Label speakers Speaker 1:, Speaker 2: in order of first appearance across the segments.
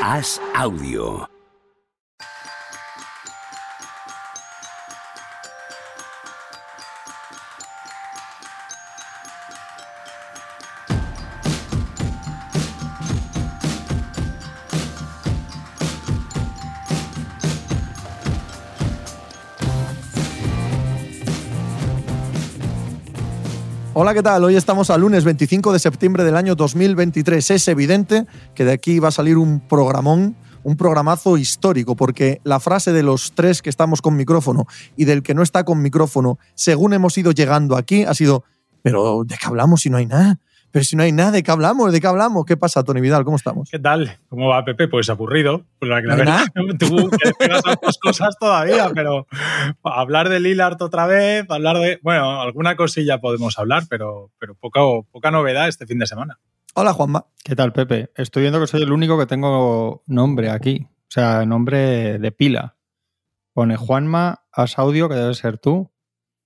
Speaker 1: Haz audio.
Speaker 2: Hola, ¿qué tal? Hoy estamos al lunes 25 de septiembre del año 2023. Es evidente que de aquí va a salir un programón, un programazo histórico, porque la frase de los tres que estamos con micrófono y del que no está con micrófono, según hemos ido llegando aquí, ha sido, pero ¿de qué hablamos si no hay nada? Pero si no hay nada, ¿de qué hablamos? ¿De qué hablamos? ¿Qué pasa, Tony Vidal? ¿Cómo estamos?
Speaker 3: ¿Qué tal? ¿Cómo va, Pepe? Pues aburrido. Pues la,
Speaker 2: ¿No hay
Speaker 3: verdad, tú que pegas otras cosas todavía, pero hablar de Lillard otra vez, hablar de. Bueno, alguna cosilla podemos hablar, pero, pero poca, poca novedad este fin de semana.
Speaker 2: Hola, Juanma.
Speaker 4: ¿Qué tal, Pepe? Estoy viendo que soy el único que tengo nombre aquí. O sea, nombre de pila. Pone Juanma, Asaudio, que debe ser tú.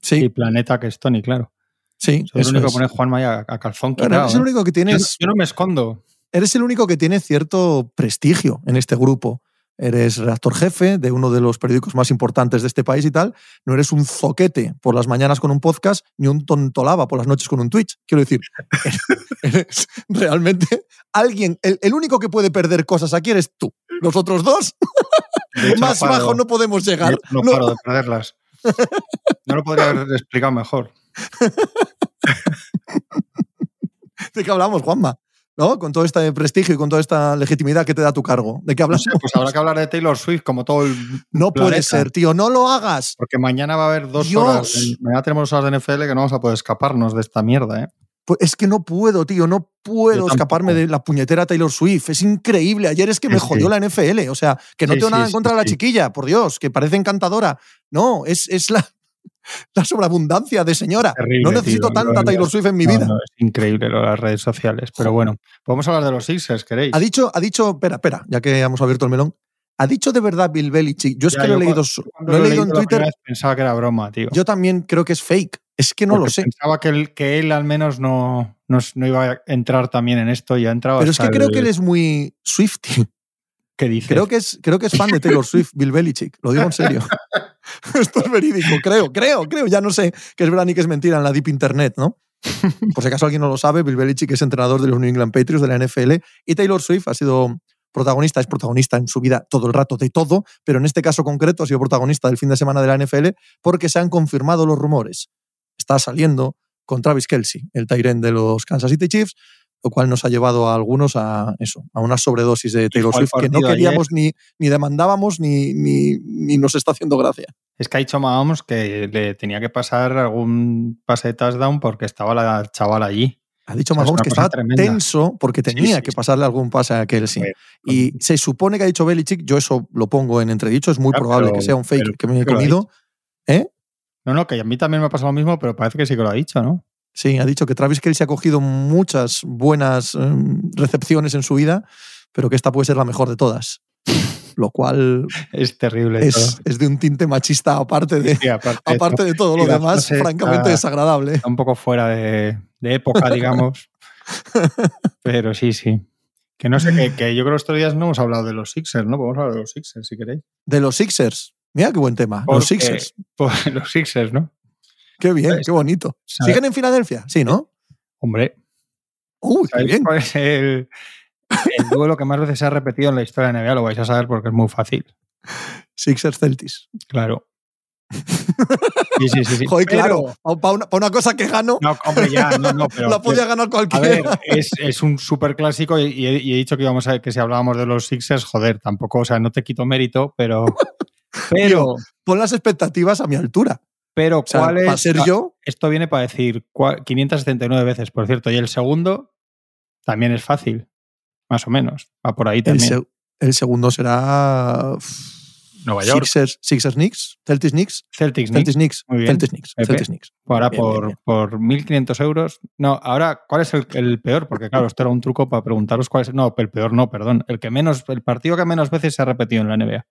Speaker 2: Sí,
Speaker 4: Y Planeta, que es Tony, claro.
Speaker 2: Sí,
Speaker 4: Soy el único
Speaker 2: es.
Speaker 4: que pone Juanma y a, calzón
Speaker 2: el
Speaker 4: ¿eh?
Speaker 2: único que
Speaker 4: Yo,
Speaker 2: tienes,
Speaker 4: yo no me escondo.
Speaker 2: eres el único que tiene cierto prestigio en este grupo. Eres redactor jefe de uno de los periódicos más importantes de este país y tal. No eres un zoquete por las mañanas con un podcast ni un tontolaba por las noches con un Twitch. Quiero decir, eres realmente alguien. El, el único que puede perder cosas aquí eres tú. Los otros dos,
Speaker 4: hecho,
Speaker 2: más
Speaker 4: no paro-
Speaker 2: bajo no podemos llegar.
Speaker 4: No, no
Speaker 2: No.
Speaker 4: paro de perderlas. No lo podría haber explicado mejor.
Speaker 2: ¿De qué hablamos, Juanma? ¿No? Con todo este prestigio y con toda esta legitimidad que te da tu cargo. ¿De qué
Speaker 4: No
Speaker 2: hablamos?
Speaker 4: sé, pues habrá que hablar de Taylor Swift como todo el.
Speaker 2: No puede ser, tío. No lo hagas.
Speaker 4: Porque mañana va a haber dos
Speaker 2: Dios.
Speaker 4: horas. Mañana tenemos horas de NFL que no vamos a poder escaparnos de esta mierda, ¿eh?
Speaker 2: Pues es que no puedo, tío, no puedo escaparme de la puñetera Taylor Swift. Es increíble. Ayer es que me
Speaker 4: Sí,
Speaker 2: jodió
Speaker 4: sí.
Speaker 2: la NFL. O sea, que no
Speaker 4: Sí,
Speaker 2: tengo nada en contra de la chiquilla, por Dios, que parece encantadora. No, es, es la, la sobreabundancia de señora.
Speaker 4: Terrible,
Speaker 2: no necesito
Speaker 4: tío.
Speaker 2: tanta Taylor Swift en mi
Speaker 4: No,
Speaker 2: vida.
Speaker 4: no, es increíble lo de las redes sociales. Pero bueno, podemos hablar de los Sixers, ¿queréis?
Speaker 2: Ha dicho, ha dicho, espera, espera, ya que hemos abierto el melón. ¿Ha dicho de verdad Bill Belichick? Yo es
Speaker 4: Ya,
Speaker 2: que lo he leído, lo he leído en Twitter.
Speaker 4: vez Pensaba que era broma, tío.
Speaker 2: Yo también creo que es fake. Es que no lo sé.
Speaker 4: Pensaba que él, que él al menos no, no, no iba a entrar también en esto y ha entrado
Speaker 2: Pero es que creo
Speaker 4: el-
Speaker 2: que él es muy Swifty.
Speaker 4: ¿Qué dices?
Speaker 2: Creo que es, creo que es fan de Taylor Swift, Bill Belichick. Lo digo en serio. Esto es verídico, creo, creo, creo. Ya no sé qué es verdad ni qué es mentira en la Deep Internet, ¿no? Por si acaso alguien no lo sabe, Bill Belichick es entrenador de los New England Patriots de la NFL y Taylor Swift ha sido protagonista, es protagonista en su vida todo el rato de todo, pero en este caso concreto ha sido protagonista del fin de semana de la NFL porque se han confirmado los rumores. Está saliendo con Travis Kelsey, el Tyren de los Kansas City Chiefs, lo cual nos ha llevado a algunos a eso, a una sobredosis de Taylor Swift que no queríamos ni, ni demandábamos ni, ni, ni nos está haciendo gracia.
Speaker 4: Es que ha dicho Mahomes que le tenía que pasar algún pase de touchdown porque estaba la chavala allí.
Speaker 2: Ha dicho
Speaker 4: O sea,
Speaker 2: Mahomes que estaba
Speaker 4: tremenda.
Speaker 2: tenso porque tenía
Speaker 4: sí,
Speaker 2: que pasarle algún pase a Kelsey. Y se supone que ha dicho Belichick, yo eso lo pongo en entredicho, es muy probable
Speaker 4: pero-
Speaker 2: que sea un fake
Speaker 4: pero
Speaker 2: que me he comido. ¿Eh?
Speaker 4: No, no, que a mí también me ha pasado lo mismo, pero parece que sí que lo ha dicho, ¿no?
Speaker 2: Sí, ha dicho que Travis Kelsey ha cogido muchas buenas em, recepciones en su vida, pero que esta puede ser la mejor de todas. Lo cual
Speaker 4: Es terrible.
Speaker 2: es,
Speaker 4: todo.
Speaker 2: es de un tinte machista aparte de,
Speaker 4: Sí, aparte,
Speaker 2: aparte de todo lo demás, francamente
Speaker 4: está-
Speaker 2: desagradable.
Speaker 4: está un poco fuera de, de época, digamos. pero sí, sí. Que no sé, que, que yo creo que estos días no hemos hablado de los Sixers, ¿no? Podemos hablar de los Sixers, si queréis.
Speaker 2: De los Sixers. Mira qué buen tema.
Speaker 4: Porque-
Speaker 2: Los Sixers.
Speaker 4: Los Sixers, ¿no?
Speaker 2: Qué bien,
Speaker 4: Pues,
Speaker 2: qué bonito.
Speaker 4: ¿sabe-
Speaker 2: ¿Siguen en Filadelfia? Sí, ¿no?
Speaker 4: Hombre,
Speaker 2: Uy, qué
Speaker 4: ¿sabéis
Speaker 2: bien.
Speaker 4: cuál es el, el duelo que más veces se ha repetido en la historia de NBA? Lo vais a saber porque es muy fácil.
Speaker 2: Sixers Celtics.
Speaker 4: Claro. Sí, sí, sí. sí.
Speaker 2: Joder,
Speaker 4: Pero-
Speaker 2: claro. Para una, pa' una cosa que gano,
Speaker 4: No, hombre, ya, no, no, pero.
Speaker 2: la podía ganar
Speaker 4: A
Speaker 2: cualquiera.
Speaker 4: ver, es, es un súper clásico y, y he, y he dicho que íbamos a que si hablábamos de los Sixers, joder, tampoco, o sea, no te quito mérito, pero. Pero,
Speaker 2: Pon las expectativas a mi altura.
Speaker 4: Pero
Speaker 2: O sea,
Speaker 4: ¿cuál es?
Speaker 2: para ser yo,
Speaker 4: Esto viene para decir cua- 579 veces, por cierto, y el segundo también es fácil, más o menos. Va por ahí
Speaker 2: el,
Speaker 4: también.
Speaker 2: se- el segundo será.
Speaker 4: Nueva York.
Speaker 2: Sixers, Sixers Knicks, Celtics Knicks,
Speaker 4: Celtics, Knicks.
Speaker 2: Celtics Knicks,
Speaker 4: Muy bien.
Speaker 2: Celtics Knicks,
Speaker 4: Pepe.
Speaker 2: Celtics Knicks.
Speaker 4: Ahora
Speaker 2: Bien,
Speaker 4: por,
Speaker 2: bien.
Speaker 4: por 1.500 euros. No, ahora, ¿cuál es el, el peor? Porque claro, esto era un truco para preguntaros cuál es. No, el peor no, perdón. El que menos, el partido que menos veces se ha repetido en la NBA.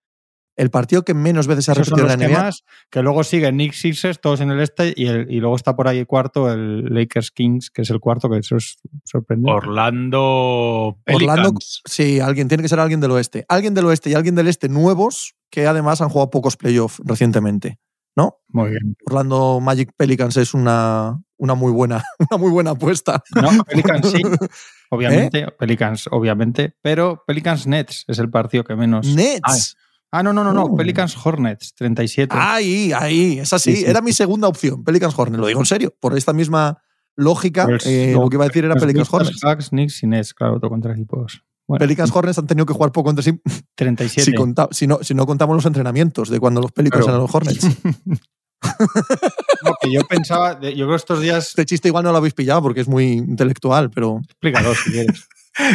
Speaker 2: El partido que menos veces se ha repetido en la NBA.
Speaker 4: que luego siguen Knicks Sixers, todos en el este, y, el- y luego está por ahí cuarto el Lakers Kings, que es el cuarto, que eso es sorprendente.
Speaker 3: Orlando
Speaker 2: Orlando,
Speaker 3: Pelicans.
Speaker 2: sí, alguien tiene que ser alguien del oeste. Alguien del oeste y alguien del este nuevos que además han jugado pocos playoffs recientemente. ¿No?
Speaker 4: Muy bien.
Speaker 2: Orlando Magic Pelicans es una, una muy buena, una muy buena apuesta.
Speaker 4: No, Pelicans sí,
Speaker 2: ¿Eh?
Speaker 4: obviamente. Pelicans, obviamente. Pero Pelicans Nets es el partido que menos.
Speaker 2: Nets.
Speaker 4: Ah, no, no, no, no.
Speaker 2: Uh.
Speaker 4: Pelicans Hornets, 37.
Speaker 2: Ahí, ahí, es así.
Speaker 4: Sí, sí,
Speaker 2: Era mi segunda opción, Pelicans Hornets. Lo digo en serio. Por esta misma lógica,
Speaker 4: Pues,
Speaker 2: eh,
Speaker 4: no,
Speaker 2: lo que iba a decir era
Speaker 4: Los
Speaker 2: Pelicans Hornets.
Speaker 4: Bucks, Knicks y Nets, claro, otro contra equipos. Bueno,
Speaker 2: Pelicans Hornets han tenido que jugar poco entre sí.
Speaker 4: 37.
Speaker 2: Si, conta- si no, si no contamos los entrenamientos de cuando los Pelicans
Speaker 4: Claro.
Speaker 2: eran los Hornets.
Speaker 4: No, que yo pensaba, yo creo que estos días,
Speaker 2: Este chiste igual no lo habéis pillado porque es muy intelectual, pero
Speaker 4: explícalo si quieres.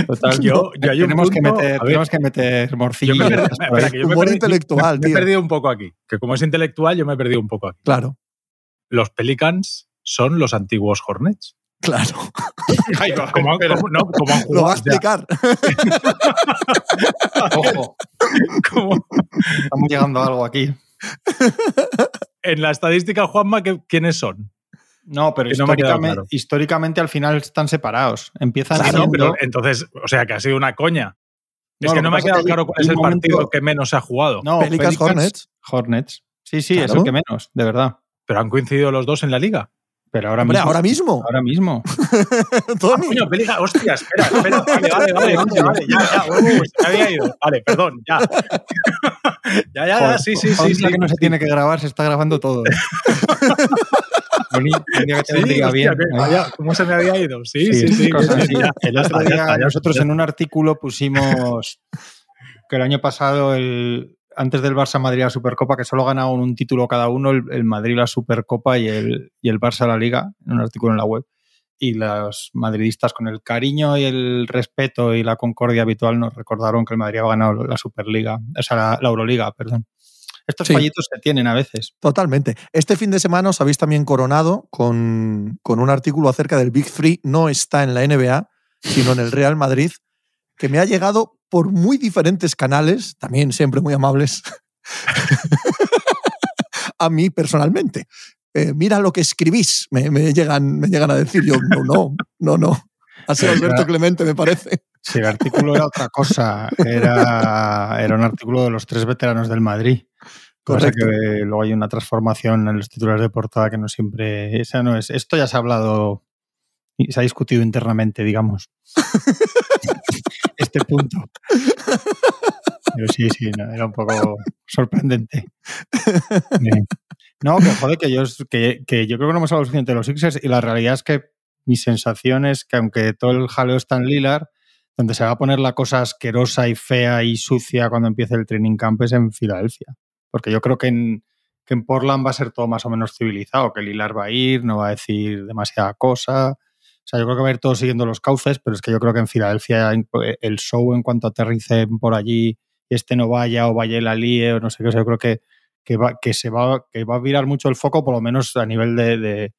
Speaker 4: Total,
Speaker 3: Yo- yo hay un
Speaker 4: tenemos, que meter,
Speaker 3: ver.
Speaker 4: tenemos que meter
Speaker 3: he
Speaker 2: humor intelectual,
Speaker 3: me he perdido un poco aquí. Que como es intelectual, yo me he perdido un poco aquí.
Speaker 2: Claro,
Speaker 3: Los Pelicans son los antiguos Hornets.
Speaker 2: claro.
Speaker 3: Como,
Speaker 4: espera.
Speaker 3: como- no, como han
Speaker 2: Lo va a
Speaker 3: jugado,
Speaker 2: explicar.
Speaker 4: Ojo,
Speaker 3: como-
Speaker 4: estamos llegando a algo aquí.
Speaker 3: en la estadística, Juanma, ¿qué- ¿quiénes son?
Speaker 4: No, pero
Speaker 3: Que no
Speaker 4: históricamente,
Speaker 3: claro.
Speaker 4: históricamente al final están separados. Empiezan
Speaker 3: no,
Speaker 4: siendo-
Speaker 3: pero entonces, o sea, que ha sido una coña. Es
Speaker 4: No,
Speaker 3: que
Speaker 4: lo
Speaker 3: no
Speaker 4: que
Speaker 3: me ha quedado
Speaker 4: es que
Speaker 3: claro cuál es el
Speaker 4: momento-
Speaker 3: partido que menos se ha jugado.
Speaker 4: No,
Speaker 2: Pelicans Hornets.
Speaker 4: Hornets. Sí, sí, es
Speaker 2: Claro.
Speaker 4: el que menos, de verdad.
Speaker 3: Pero han coincidido los dos en la liga.
Speaker 4: Pero ahora
Speaker 2: Hombre,
Speaker 4: mismo.
Speaker 2: ahora mismo.
Speaker 4: Ahora mismo.
Speaker 2: Tony.
Speaker 3: Coño, Pelican, hostia, espera, espera. Vale, vale, vale, vale, vale, ya, ya, uh, se había ido. Vale, perdón, ya. ya, ya, ya, sí, sí, sí. Sí,
Speaker 4: que no se tiene que grabar, se está grabando todo. Vení, tendría que te
Speaker 3: Sí,
Speaker 4: vendría
Speaker 3: hostia,
Speaker 4: bien.
Speaker 3: que-
Speaker 4: ¿eh?
Speaker 3: vaya, ¿Cómo se me había ido? Sí,
Speaker 4: Sí,
Speaker 3: sí,
Speaker 4: El otro día nosotros en un artículo pusimos que el año pasado, el, antes del Barça Madrid la Supercopa, que solo ganaban un título cada uno, el, el Madrid la Supercopa y el, y el Barça la Liga, en un artículo en la web. Y los madridistas, con el cariño y el respeto y la concordia habitual, nos recordaron que el Madrid había ganado la Superliga, o sea, la, la Euroliga, perdón. Estos
Speaker 2: Sí.
Speaker 4: fallitos se tienen a veces.
Speaker 2: Totalmente. Este fin de semana os habéis también coronado con, con un artículo acerca del Big Three. No está en la NBA, sino en el Real Madrid, que me ha llegado por muy diferentes canales, también siempre muy amables, a mí personalmente. Eh, mira lo que escribís, me, me llegan, me llegan a decir yo, no, no, no, no. Ha sido
Speaker 4: Pues
Speaker 2: Alberto. Clemente, me parece.
Speaker 4: Si el artículo era otra cosa, era, era un artículo de los tres veteranos del Madrid. Cosa que luego hay una transformación en los titulares de portada que no siempre. Esa no es. Esto ya se ha hablado y se ha discutido internamente, digamos. este punto. Pero sí, sí, no, era un poco sorprendente. Bien. No, que joder, que yo, que, que yo creo que no hemos hablado suficiente de los Sixers y la realidad es que mi sensación es que aunque todo el jaleo está en Lilar, donde se va a poner la cosa asquerosa y fea y sucia cuando empiece el training camp es en Filadelfia. Porque yo creo que en, que en Portland va a ser todo más o menos civilizado, que Lilar va a ir, no va a decir demasiada cosa. O sea, yo creo que va a ir todo siguiendo los cauces, pero es que yo creo que en Filadelfia el show en cuanto aterricen por allí este no vaya o vaya y la líe o no sé qué, o sea, yo creo que, que, va, que, se va, que va a virar mucho el foco, por lo menos a nivel de, de,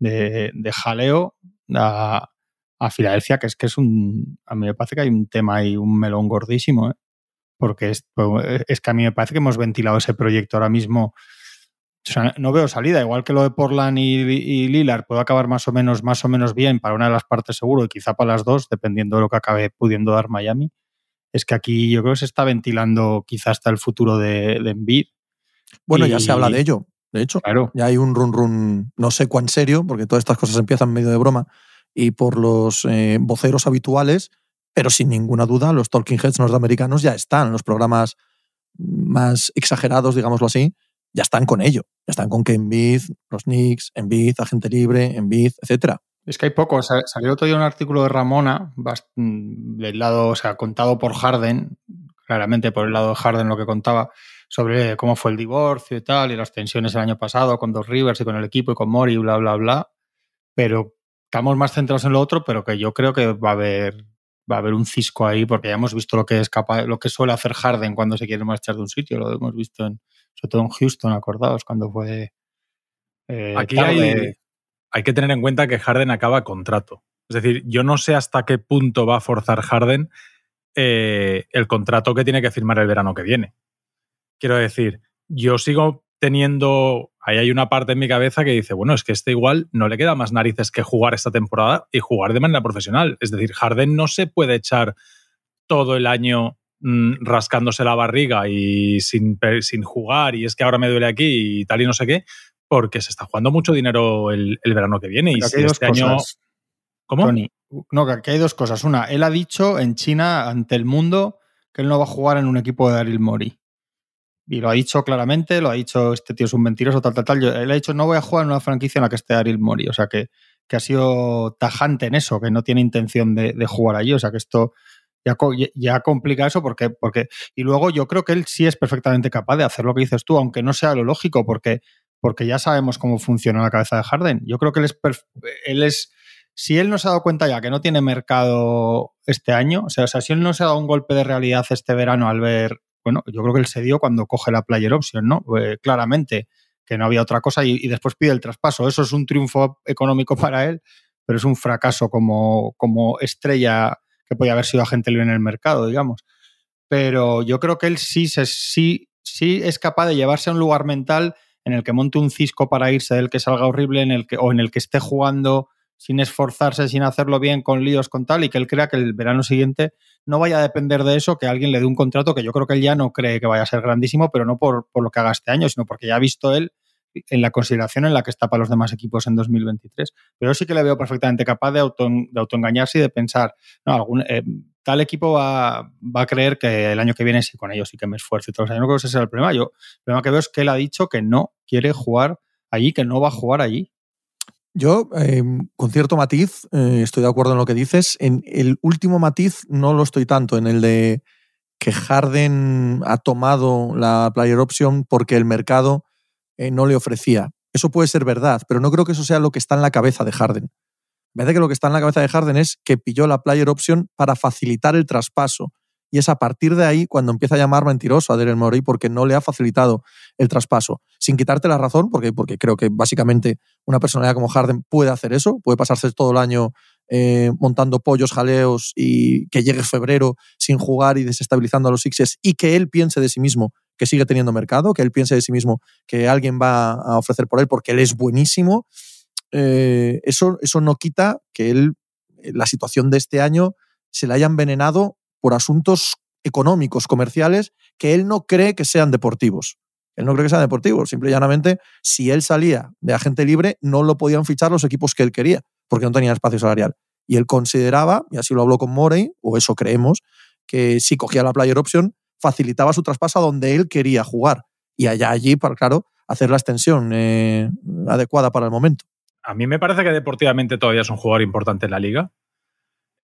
Speaker 4: de, de jaleo a, a, Filadelfia, que es que es un. A mí me parece que hay un tema y un melón gordísimo, ¿eh? porque es, es, que a mí me parece que hemos ventilado ese proyecto ahora mismo. O sea, no veo salida, igual que lo de Portland y, y Lillard puede acabar más o menos, más o menos bien para una de las partes seguro y quizá para las dos, dependiendo de lo que acabe pudiendo dar Miami. Es que aquí yo creo que se está ventilando quizá hasta el futuro de, de Embiid.
Speaker 2: Bueno, y... ya se habla de ello, de hecho.
Speaker 4: Claro.
Speaker 2: Ya hay un run run, no sé cuán serio, porque todas estas cosas empiezan medio de broma, y por los eh, voceros habituales, pero sin ninguna duda los talking heads norteamericanos ya están, los programas más exagerados, digámoslo así, ya están con ello. Ya están con que Embiid, los Knicks, Embiid, agente libre, Embiid, etcétera.
Speaker 4: Es que hay poco. Salió otro día un artículo de Ramona, del lado, o sea, contado por Harden, claramente por el lado de Harden lo que contaba, sobre cómo fue el divorcio y tal, y las tensiones el año pasado con dos Rivers y con el equipo y con Mori, bla, bla, bla. Pero estamos más centrados en lo otro, pero que yo creo que va a haber va a haber un cisco ahí, porque ya hemos visto lo que es capaz, lo que suele hacer Harden cuando se quiere marchar de un sitio, lo hemos visto en, sobre todo en Houston, acordados, cuando fue
Speaker 3: eh, Aquí hay, hay, que tener en cuenta que Harden acaba contrato. Es decir, yo no sé hasta qué punto va a forzar Harden eh, el contrato que tiene que firmar el verano que viene. Quiero decir, yo sigo teniendo, ahí hay una parte en mi cabeza que dice, bueno, es que este igual no le queda más narices que jugar esta temporada y jugar de manera profesional. Es decir, Harden no se puede echar todo el año mm, rascándose la barriga y sin, sin jugar y es que ahora me duele aquí y tal y no sé qué, porque se está jugando mucho dinero el, verano que viene. y si este año...
Speaker 4: ¿Cómo? no, que hay dos cosas. Una, él ha dicho en China ante el mundo que él no va a jugar en un equipo de Daryl Mori. Y lo ha dicho claramente, lo ha dicho este tío es un mentiroso, tal, tal, tal. él ha dicho no voy a jugar en una franquicia en la que esté Daryl Mori. O sea que, que ha sido tajante en eso, que no tiene intención de, jugar allí. O sea que esto ya, ya, complica eso porque, porque. Y luego yo creo que él sí es perfectamente capaz de hacer lo que dices tú, aunque no sea lo lógico, porque, porque ya sabemos cómo funciona la cabeza de Harden. Yo creo que él es, él es si él no se ha dado cuenta ya que no tiene mercado este año, o sea, o sea, si él no se ha dado un golpe de realidad este verano al ver, bueno, yo creo que él se dio cuando coge la player option, ¿no? Eh, claramente, que no había otra cosa y, después pide el traspaso. Eso es un triunfo económico para él, pero es un fracaso como, como estrella que podía haber sido agente libre en el mercado, digamos. Pero yo creo que él sí, se, sí, sí es capaz de llevarse a un lugar mental en el que monte un cisco para irse del que salga horrible, en el que, o en el que esté jugando sin esforzarse, sin hacerlo bien, con líos, con tal, y que él crea que el verano siguiente no vaya a depender de eso, que alguien le dé un contrato que yo creo que él ya no cree que vaya a ser grandísimo, pero no por, lo que haga este año, sino porque ya ha visto él en la consideración en la que está para los demás equipos en 2023. Pero sí que le veo perfectamente capaz de, auto, de autoengañarse y de pensar, no, eh, tal equipo va, a creer que el año que viene sí con ellos sí que me esfuerzo y todo. O no creo que ese sea el problema. Yo, el problema que veo es que él ha dicho que no quiere jugar allí, que no va a jugar allí.
Speaker 2: Yo, em, con cierto matiz, eh, estoy de acuerdo en lo que dices. En el último matiz no lo estoy tanto, en el de que Harden ha tomado la player option porque el mercado eh, no le ofrecía. Eso puede ser verdad, pero no creo que eso sea lo que está en la cabeza de Harden. Me parece que lo que está en la cabeza de Harden es que pilló la player option para facilitar el traspaso y es a partir de ahí cuando empieza a llamar mentiroso a Daryl Morey porque no le ha facilitado el traspaso. Sin quitarte la razón, porque, porque creo que básicamente una personalidad como Harden puede hacer eso, puede pasarse todo el año eh, montando pollos, jaleos y que llegue febrero sin jugar y desestabilizando a los Sixers y que él piense de sí mismo que sigue teniendo mercado, que él piense de sí mismo que alguien va a ofrecer por él porque él es buenísimo. Eh, eso, eso no quita que él, la situación de este año, se le haya envenenado por asuntos económicos, comerciales, que él no cree que sean deportivos. Él no cree que sean deportivos. Simple y llanamente, si él salía de agente libre, no lo podían fichar los equipos que él quería, porque no tenía espacio salarial. Y él consideraba, y así lo habló con Morey, o eso creemos, que si cogía la player option, facilitaba su traspaso a donde él quería jugar. Y allá allí, para, claro, hacer la extensión eh, adecuada para el momento.
Speaker 3: A mí me parece que deportivamente todavía es un jugador importante en la liga.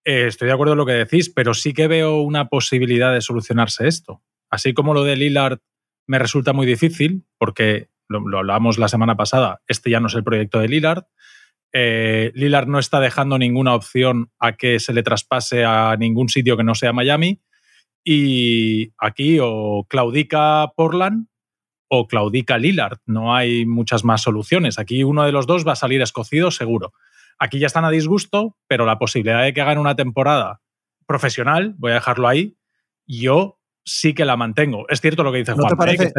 Speaker 3: Eh, estoy de acuerdo en lo que decís, pero sí que veo una posibilidad de solucionarse esto. Así como lo de Lillard me resulta muy difícil, porque lo, hablábamos la semana pasada, este ya no es el proyecto de Lillard. Eh, Lillard no está dejando ninguna opción a que se le traspase a ningún sitio que no sea Miami. Y aquí o claudica Portland o claudica Lillard. No hay muchas más soluciones. Aquí uno de los dos va a salir escocido seguro. Aquí ya están a disgusto, pero la posibilidad de que hagan una temporada profesional, voy a dejarlo ahí, yo sí que la mantengo. Es cierto lo que dice Juan.
Speaker 2: Te parece,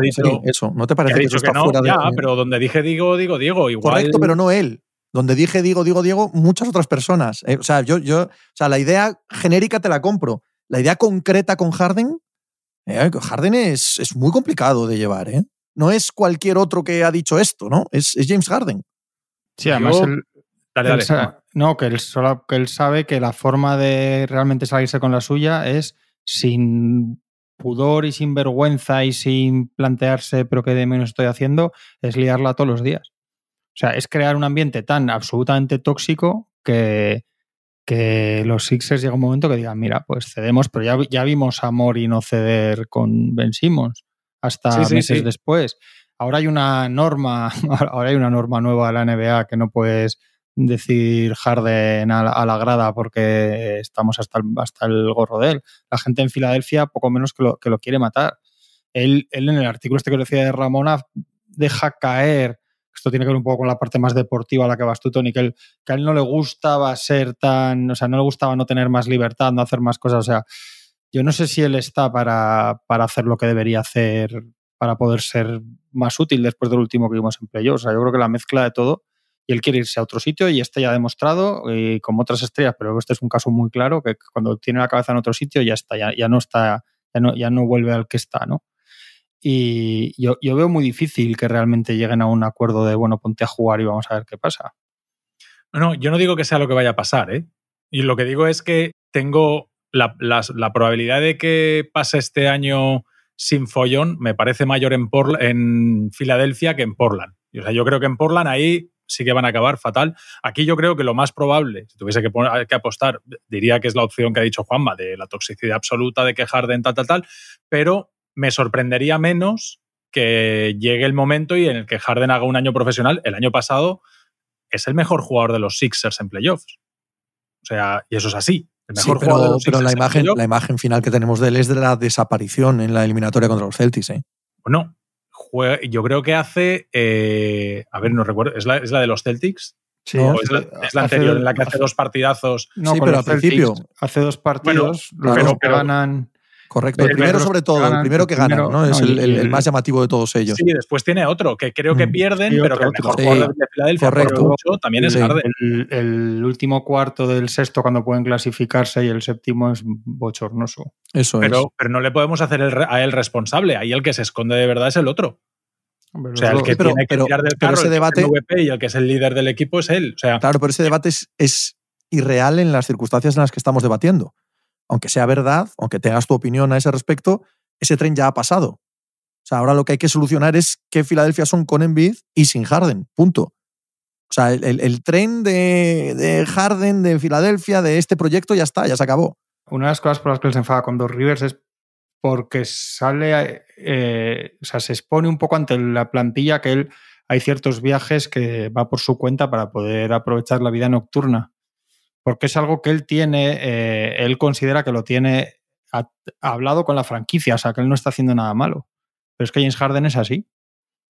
Speaker 2: eso, ¿no te parece que, eso está fuera
Speaker 3: de... pero donde dije digo, digo, Diego, igual...
Speaker 2: Correcto, pero no él. Donde dije digo, digo, Diego, muchas otras personas. Eh, o sea, yo, yo, o sea, la idea genérica te la compro. La idea concreta con Harden, eh, Harden es, es, muy complicado de llevar, ¿eh? No es cualquier otro que ha dicho esto, ¿no? Es, es James Harden.
Speaker 4: Sí, además no, que él, solo, que él sabe que la forma de realmente salirse con la suya es sin pudor y sin vergüenza y sin plantearse, pero que de menos estoy haciendo, es liarla todos los días. O sea, es crear un ambiente tan absolutamente tóxico que, que los Sixers llega un momento que digan, mira, pues cedemos, pero ya, ya vimos a Mori no ceder con Ben Simmons hasta meses después. Ahora hay una norma, ahora hay una norma nueva de la NBA que no puedes decir Harden a la, grada porque estamos hasta el, hasta el gorro de él. La gente en Filadelfia poco menos que lo, que lo quiere matar. Él, él en el artículo este que decía de Ramona deja caer, esto tiene que ver un poco con la parte más deportiva a la que vas tú, Tony, que, él, que a él no le gustaba ser tan, o sea, no le gustaba no tener más libertad, no hacer más cosas, o sea, yo no sé si él está para, para hacer lo que debería hacer para poder ser más útil después del último que vimos en playoffs. O sea, yo creo que la mezcla de todo y él quiere irse a otro sitio y este ya ha demostrado, y como otras estrellas, pero este es un caso muy claro, que cuando tiene la cabeza en otro sitio ya está, ya, ya no está, ya no, ya no vuelve al que está, ¿no? Y yo, yo, veo muy difícil que realmente lleguen a un acuerdo de, bueno, ponte a jugar y vamos a ver qué pasa.
Speaker 3: No, yo no digo que sea lo que vaya a pasar, ¿eh? Y lo que digo es que tengo la, la, probabilidad de que pase este año sin follón me parece mayor en, en Filadelfia que en Portland. O sea, yo creo que en Portland ahí sí que van a acabar fatal. Aquí yo creo que lo más probable, si tuviese que, que apostar, diría que es la opción que ha dicho Juanma, de la toxicidad absoluta, de que Harden tal, tal, tal, pero me sorprendería menos que llegue el momento y en el que Harden haga un año profesional. El año pasado es el mejor jugador de los Sixers en playoffs. O sea, y eso es así. El mejor
Speaker 2: pero,
Speaker 3: jugador de los
Speaker 2: pero la, imagen, la imagen final que tenemos de él es de la desaparición en la eliminatoria contra los Celtics. ¿eh?
Speaker 3: Bueno, yo creo que hace. Eh, a ver, no recuerdo. ¿Es la, ¿Es la de los Celtics?
Speaker 4: Sí,
Speaker 3: es, la, anterior, en la que hace, dos partidazos.
Speaker 4: No, sí, pero al principio. Hace dos partidos, los que ganan.
Speaker 2: Correcto, el, primero sobre todo, el primero que gana, ¿no? Es el, más llamativo de todos ellos.
Speaker 3: Sí, después tiene otro, que creo que mm. pierden, pero que el mejor jugador de Filadelfia
Speaker 2: Correcto.
Speaker 3: también es Harden.
Speaker 4: El, último cuarto del sexto cuando pueden clasificarse y el séptimo es bochornoso.
Speaker 2: Eso
Speaker 3: pero,
Speaker 2: es.
Speaker 3: Pero no le podemos hacer a él responsable, ahí el que se esconde de verdad es el otro. o sea, el que tiene que tirar del carro,
Speaker 2: ese debate,
Speaker 3: el y el que es el líder del equipo es él. O sea,
Speaker 2: claro, pero ese debate es, es irreal en las circunstancias en las que estamos debatiendo aunque sea verdad, aunque tengas tu opinión a ese respecto, ese tren ya ha pasado. O sea, ahora lo que hay que solucionar es que Filadelfia son con Embiid y sin Harden, punto. O sea, el, tren de, Harden, de Filadelfia, de este proyecto ya está, ya se acabó.
Speaker 4: Una de las cosas por las que se enfada con dos Rivers es porque sale, eh, o sea, se expone un poco ante la plantilla que él hay ciertos viajes que va por su cuenta para poder aprovechar la vida nocturna porque es algo que él tiene, eh, él considera que lo tiene hablado con la franquicia, o sea, que él no está haciendo nada malo. Pero es que James Harden es así.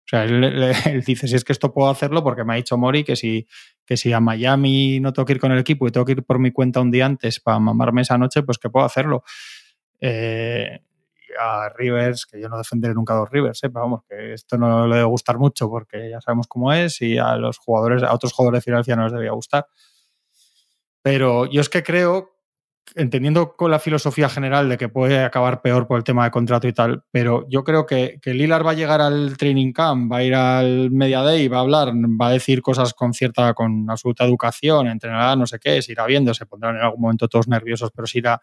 Speaker 4: O sea, él, dice, si es que esto puedo hacerlo porque me ha dicho Mori que si, que si a Miami no tengo que ir con el equipo y tengo que ir por mi cuenta un día antes para mamarme esa noche, pues que puedo hacerlo. Eh, a Rivers, que yo no defenderé nunca a los Rivers, ¿eh? pero vamos, que esto no le debe gustar mucho porque ya sabemos cómo es y a los jugadores, a otros jugadores de Filadelfia no les debía gustar. Pero yo es que creo, entendiendo con la filosofía general de que puede acabar peor por el tema de contrato y tal, pero yo creo que, que Lilar va a llegar al training camp, va a ir al Media Day, va a hablar, va a decir cosas con cierta, con absoluta educación, entrenará no sé qué, se irá viendo, se pondrán en algún momento todos nerviosos, pero se irá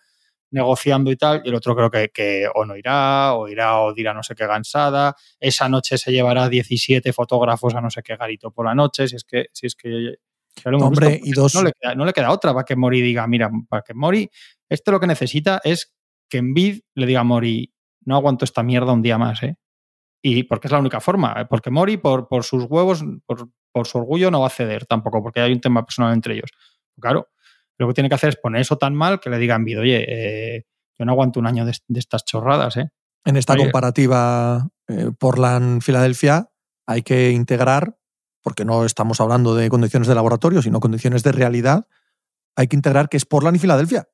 Speaker 4: negociando y tal, y el otro creo que, que, o no irá, o irá o dirá no sé qué gansada, esa noche se llevará 17 fotógrafos a no sé qué garito por la noche, si es que, si es que
Speaker 2: Hombre, y dos...
Speaker 4: no, le queda, no le queda otra para que Mori diga, mira, para que Mori, esto lo que necesita es que en Vid le diga a Mori, no aguanto esta mierda un día más, ¿eh? Y porque es la única forma, ¿eh? porque Mori, por, por sus huevos, por, por, su orgullo, no va a ceder tampoco, porque hay un tema personal entre ellos. Claro, lo que tiene que hacer es poner eso tan mal que le diga en Vid, oye, eh, yo no aguanto un año de, estas chorradas, ¿eh?
Speaker 2: En esta comparativa eh, Portland-Filadelfia hay que integrar porque no estamos hablando de condiciones de laboratorio, sino condiciones de realidad, hay que integrar que es Portland y Filadelfia.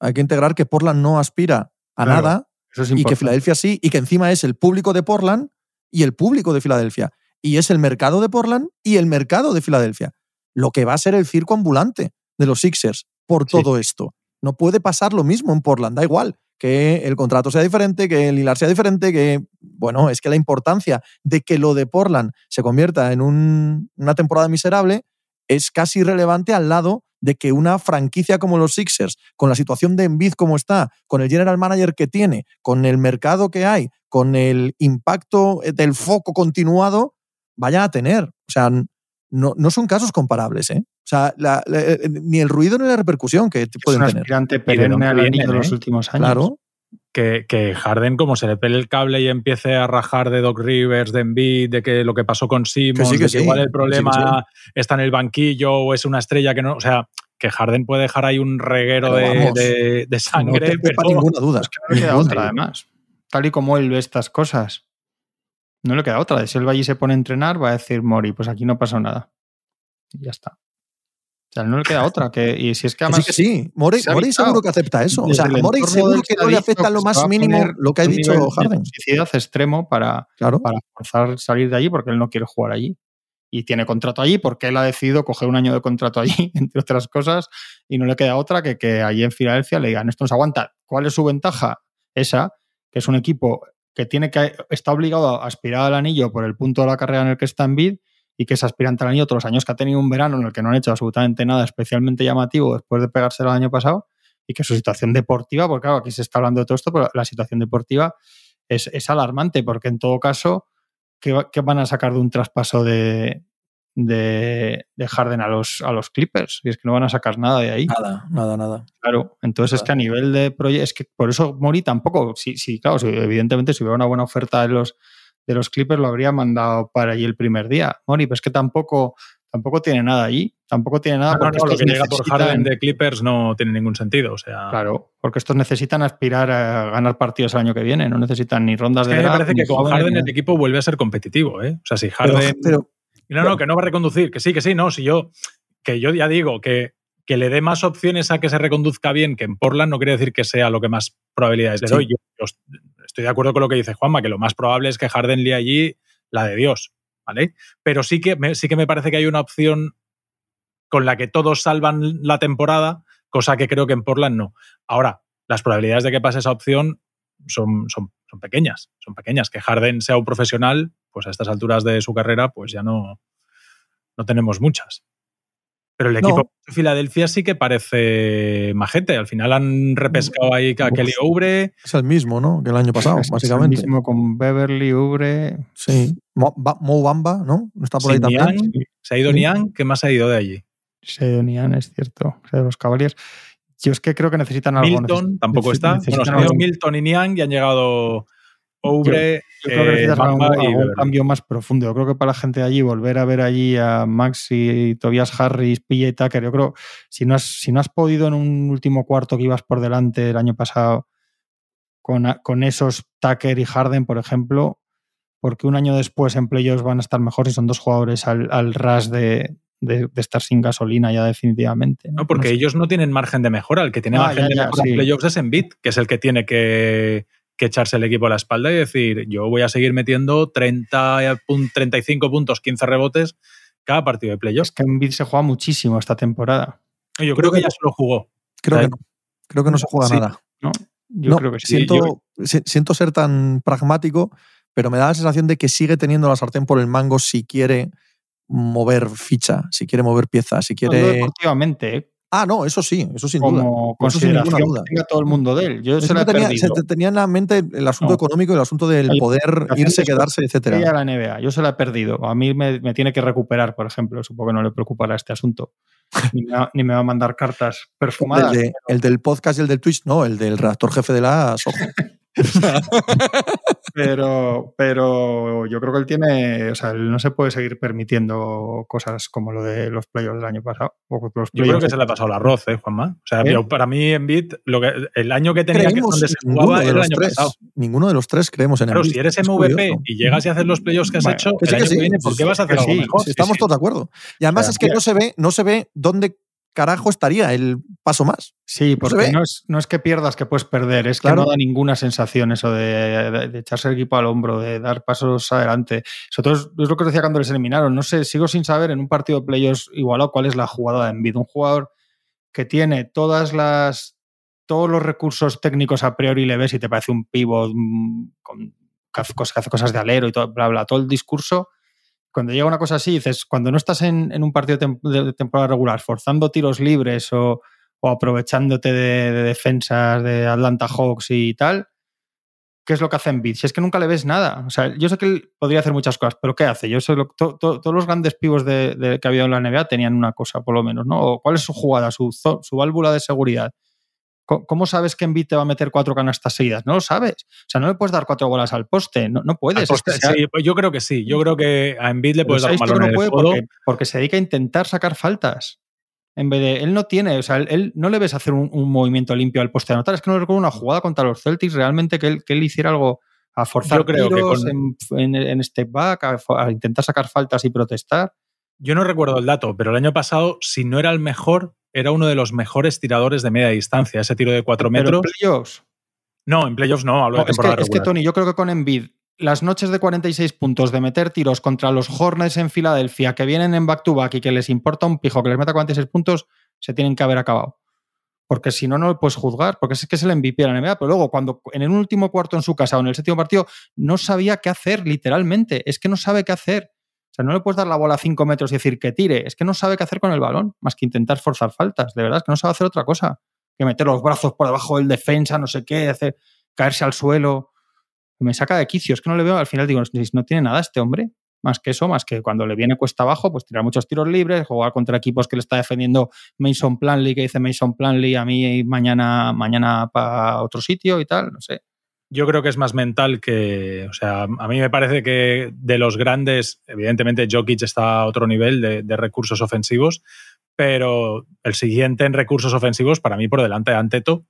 Speaker 2: Hay que integrar que Portland no aspira a nada y que Filadelfia sí, y que encima es el público de Portland y el público de Filadelfia. Y es el mercado de Portland y el mercado de Filadelfia. Lo que va a ser el circo ambulante de los Sixers por todo esto. No puede pasar lo mismo en Portland, da igual que el contrato sea diferente, que el hilar sea diferente, que, bueno, es que la importancia de que lo de Portland se convierta en una temporada miserable es casi irrelevante al lado de que una franquicia como los Sixers, con la situación de Embiid como está, con el general manager que tiene, con el mercado que hay, con el impacto del foco continuado, vaya a tener. O sea, no, no son casos comparables, ¿eh? O sea, eh, ni el ruido ni la repercusión que pueden
Speaker 4: es
Speaker 2: un
Speaker 4: aspirante perenne al anillo de los ¿eh? últimos años.
Speaker 2: Claro.
Speaker 3: Que, que, Harden, como se le pele el cable y empiece a rajar de Doc Rivers, de Embiid, de que lo que pasó con Simmons, que de que igual el problema está en el banquillo o es una estrella que no. O sea, que Harden puede dejar ahí un reguero de, de, sangre.
Speaker 2: No pero ninguna duda.
Speaker 4: Es que no le queda otra, además. Tal y como él ve estas cosas. No le queda otra. Si él va y se pone a entrenar, va a decir Mori, pues aquí no pasó nada. Y ya está. O sea, no le queda otra. Que, y si es que además.
Speaker 2: sí, que sí. Morey,
Speaker 4: se
Speaker 2: Morey seguro que acepta eso. O sea, Morey seguro que no le afecta lo
Speaker 4: se
Speaker 2: más mínimo lo que ha dicho Harden.
Speaker 4: toxicidad extremo para,
Speaker 2: Claro.
Speaker 4: para forzar salir de allí porque él no quiere jugar allí. Y tiene contrato allí porque él ha decidido coger un año de contrato allí, entre otras cosas, y no le queda otra que que allí en Filadelfia le digan, esto nos aguanta. ¿Cuál es su ventaja? Esa, que es un equipo que tiene que está obligado a aspirar al anillo por el punto de la carrera en el que está en bid y que es aspirante al anillo todos los años que ha tenido un verano en el que no han hecho absolutamente nada especialmente llamativo después de pegárselo el año pasado y que su situación deportiva, porque claro, aquí se está hablando de todo esto, pero la situación deportiva es, es alarmante porque en todo caso, ¿qué, qué van a sacar de un traspaso de, de, de Harden a los, a los Clippers? Y es que no van a sacar nada de ahí.
Speaker 2: Nada, nada, nada.
Speaker 4: Claro, entonces es que a nivel de proyecto, es que por eso Mori tampoco, sí, sí, claro, si- evidentemente si hubiera una buena oferta de los, de los Clippers lo habría mandado para allí el primer día. Mori, pero es que tampoco, tampoco tiene nada allí, tampoco tiene nada
Speaker 3: No, no,
Speaker 4: porque
Speaker 3: no, lo que llega por Harden de Clippers no tiene ningún sentido. O sea,
Speaker 4: Claro, porque estos necesitan aspirar a ganar partidos el año que viene, no necesitan ni rondas
Speaker 3: es
Speaker 4: de
Speaker 3: que me
Speaker 4: draft,
Speaker 3: parece
Speaker 4: ni
Speaker 3: que con Harden el equipo vuelve a ser competitivo. ¿eh? O sea, si Harden.
Speaker 2: pero
Speaker 3: no, no, que no va a reconducir, que sí, que sí, no. Si yo, que yo ya digo que, que le dé más opciones a que se reconduzca bien que en Portland no quiere decir que sea lo que más probabilidades le
Speaker 2: Sí.
Speaker 3: doy. Yo, yo estoy de acuerdo con lo que dice Juanma, que lo más probable es que Harden lea allí la de Dios, ¿vale? Pero sí que me, sí que me parece que hay una opción con la que todos salvan la temporada, cosa que creo que en Portland no. Ahora, las probabilidades de que pase esa opción son, son, son pequeñas, son pequeñas. Que Harden sea un profesional, pues a estas alturas de su carrera, pues ya no, no tenemos muchas. Pero el
Speaker 2: No.
Speaker 3: equipo de Filadelfia sí que parece majete. Al final han repescado ahí a
Speaker 2: Uf.
Speaker 3: Kelly Oubre.
Speaker 2: es el mismo, ¿no? Que el año pasado,
Speaker 4: Es- es el
Speaker 2: básicamente.
Speaker 4: mismo con Beverly, Ubre.
Speaker 2: Sí. Mo, Ba- Mo Bamba, ¿no? Está por ahí también.
Speaker 3: Se ha ido
Speaker 2: Sí.
Speaker 3: Niang. ¿Qué más ha ido de allí?
Speaker 4: Sedonian, es cierto, o sea, de los Cavaliers. Yo es que creo que necesitan algo.
Speaker 3: Milton
Speaker 4: neces-
Speaker 3: tampoco está. Bueno, se han ido Milton y Niang y han llegado Oubre,
Speaker 4: Yo creo que
Speaker 3: eh,
Speaker 4: necesitas
Speaker 3: Bamba
Speaker 4: algún, algún cambio más profundo. Yo creo que para la gente de allí, volver a ver allí a Maxi, Tobias Harris, PJ Tucker, yo creo, si no has, si no has podido en un último cuarto que ibas por delante el año pasado con, con esos Tucker y Harden, por ejemplo, porque un año después en playoffs van a estar mejor si son dos jugadores al, al ras de, de- de estar sin gasolina ya definitivamente. No,
Speaker 3: No, porque
Speaker 4: No sé.
Speaker 3: ellos no tienen margen de mejora. El que tiene
Speaker 4: Ah,
Speaker 3: margen
Speaker 4: ya,
Speaker 3: de mejora
Speaker 4: sí.
Speaker 3: en playoffs es Embiid, que es el que tiene que, que echarse el equipo a la espalda y decir, yo voy a seguir metiendo 30, pun- 35 puntos, 15 rebotes cada partido de playoffs.
Speaker 4: Es que Embiid se juega muchísimo esta temporada.
Speaker 3: Yo creo,
Speaker 2: Creo
Speaker 3: que,
Speaker 2: que-
Speaker 3: ya se lo jugó.
Speaker 2: Creo que no. Creo que no se juega
Speaker 3: Sí.
Speaker 2: nada.
Speaker 4: Yo
Speaker 2: No,
Speaker 4: creo que sí.
Speaker 2: siento,
Speaker 3: yo-
Speaker 2: si- siento ser tan pragmático, pero me da la sensación de que sigue teniendo la sartén por el mango si quiere mover ficha, si quiere mover piezas, si
Speaker 4: No,
Speaker 2: quiere.
Speaker 4: deportivamente, ¿eh?
Speaker 2: Ah, no, eso sí, eso sin duda.
Speaker 4: como
Speaker 2: Eso sin ninguna
Speaker 4: consideración
Speaker 2: duda.
Speaker 4: que tenga todo el mundo de él. Yo se he
Speaker 2: tenía,
Speaker 4: perdido.
Speaker 2: se te- tenía en la mente el asunto
Speaker 4: No.
Speaker 2: económico y el asunto del
Speaker 4: Hay
Speaker 2: poder
Speaker 4: consideración
Speaker 2: irse, quedarse, etcétera.
Speaker 4: a la NBA. Yo se la he perdido. A mí me, me tiene que recuperar, por ejemplo. Supongo que no le preocupará este asunto. Ni me, va, ni me va a mandar cartas
Speaker 2: El,
Speaker 4: perfumadas.
Speaker 2: el del podcast y el del Twitch, no, el del redactor jefe de la Soho.
Speaker 4: Pero, pero yo creo que él tiene. O sea, él no se puede seguir permitiendo cosas como lo de los playoffs del año pasado. O los
Speaker 3: Yo creo que se le ha pasado el arroz, ¿eh, Juanma? O sea,
Speaker 4: ¿Eh?
Speaker 3: para mí lo que, el año que tenía que
Speaker 2: Creímos
Speaker 3: donde se
Speaker 2: ninguno
Speaker 3: jugaba
Speaker 2: de
Speaker 3: era el
Speaker 2: los
Speaker 3: año
Speaker 2: tres.
Speaker 3: pasado.
Speaker 2: Ninguno de los tres creemos en
Speaker 3: Claro,
Speaker 2: Embiid.
Speaker 3: si eres
Speaker 2: Es
Speaker 3: MVP
Speaker 2: curioso.
Speaker 3: y llegas y haces los playoffs que has
Speaker 4: Bueno,
Speaker 3: hecho,
Speaker 2: Que sí,
Speaker 3: el
Speaker 2: que
Speaker 3: año
Speaker 2: sí.
Speaker 3: que viene, ¿por qué vas a hacer
Speaker 4: Que
Speaker 3: algo
Speaker 4: sí,
Speaker 3: mejor?
Speaker 4: sí,
Speaker 2: Estamos
Speaker 4: sí.
Speaker 2: todos de acuerdo. Y además
Speaker 4: O sea,
Speaker 2: es que no se ve, no se ve dónde carajo estaría el paso más.
Speaker 4: Sí, porque no es, no es que pierdas que puedes perder, es
Speaker 2: Claro.
Speaker 4: que no da ninguna sensación eso de, de- de echarse el equipo al hombro, de dar pasos adelante. Sobre todo es, es lo que os decía cuando les eliminaron. No sé, sigo sin saber en un partido de playoffs igualado cuál es la jugada de Envid. Un jugador que tiene todas las todos los recursos técnicos a priori le ves y te parece un pivot mm, con, que, hace cosas, que hace cosas de alero y todo, bla, bla, todo el discurso. Cuando llega una cosa así, dices, cuando no estás en, en un partido de, temporada regular forzando tiros libres o, o aprovechándote de, de defensas de Atlanta Hawks y tal, ¿qué es lo que hace en Si es que nunca le ves nada. O sea, yo sé que él podría hacer muchas cosas, pero ¿qué hace? Yo sé lo, to- to- todos los grandes pivos de, que ha habido en la NBA tenían una cosa, por lo menos, ¿no? O ¿Cuál es su jugada, su, su válvula de seguridad? ¿Cómo sabes que Embiid te va a meter cuatro canastas seguidas? No lo sabes. O sea, no le puedes dar cuatro bolas al poste. No, no puedes.
Speaker 3: Poste, sí, yo creo que sí. Yo creo que a Embiid le puedes dar un balón
Speaker 4: no
Speaker 3: en el
Speaker 4: puede porque, porque se dedica a intentar sacar faltas. En vez de. Él no tiene. O sea, él, él no le ves hacer un, un movimiento limpio al poste de anotar. Es que no recuerdo una jugada contra los Celtics realmente que él, que él hiciera algo a forzar
Speaker 3: Yo creo que con-
Speaker 4: en, en, en step back, a, a intentar sacar faltas y protestar.
Speaker 3: Yo no recuerdo el dato, pero el año pasado, si no era el mejor, era uno de los mejores tiradores de media distancia. Ese tiro de 4 metros.
Speaker 4: ¿Pero en playoffs?
Speaker 3: No, en playoffs no, hablo
Speaker 4: No,
Speaker 3: de
Speaker 4: es, que,
Speaker 3: temporada
Speaker 4: es que,
Speaker 3: regular.
Speaker 4: Tony, yo creo que con Embiid, las noches de 46 puntos de meter tiros contra los Hornets en Filadelfia, que vienen en back-to-back y que les importa un pijo que les meta 46 puntos, se tienen que haber acabado. Porque si no, no lo puedes juzgar, porque es que es el MVP de la NBA. Pero luego, cuando en el último cuarto en su casa o en el séptimo partido, no sabía qué hacer, literalmente. Es que no sabe qué hacer. O sea, no le puedes dar la bola a 5 metros y decir que tire. Es que no sabe qué hacer con el balón, más que intentar forzar faltas. De verdad, es que no sabe hacer otra cosa. Que meter los brazos por debajo del defensa, no sé qué, hacer caerse al suelo. Me saca de quicio. Es que no le veo, al final digo, no tiene nada este hombre. Más que eso, más que cuando le viene cuesta abajo, pues tirar muchos tiros libres, jugar contra equipos que le está defendiendo Mason Planley, que dice Mason Planley a mí mañana, mañana para otro sitio y tal, no sé.
Speaker 3: Yo creo que es más mental que. O sea, a mí me parece que de los grandes, evidentemente Jokic está a otro nivel de, de recursos ofensivos, pero el siguiente en recursos ofensivos, para mí, por delante de Anteto,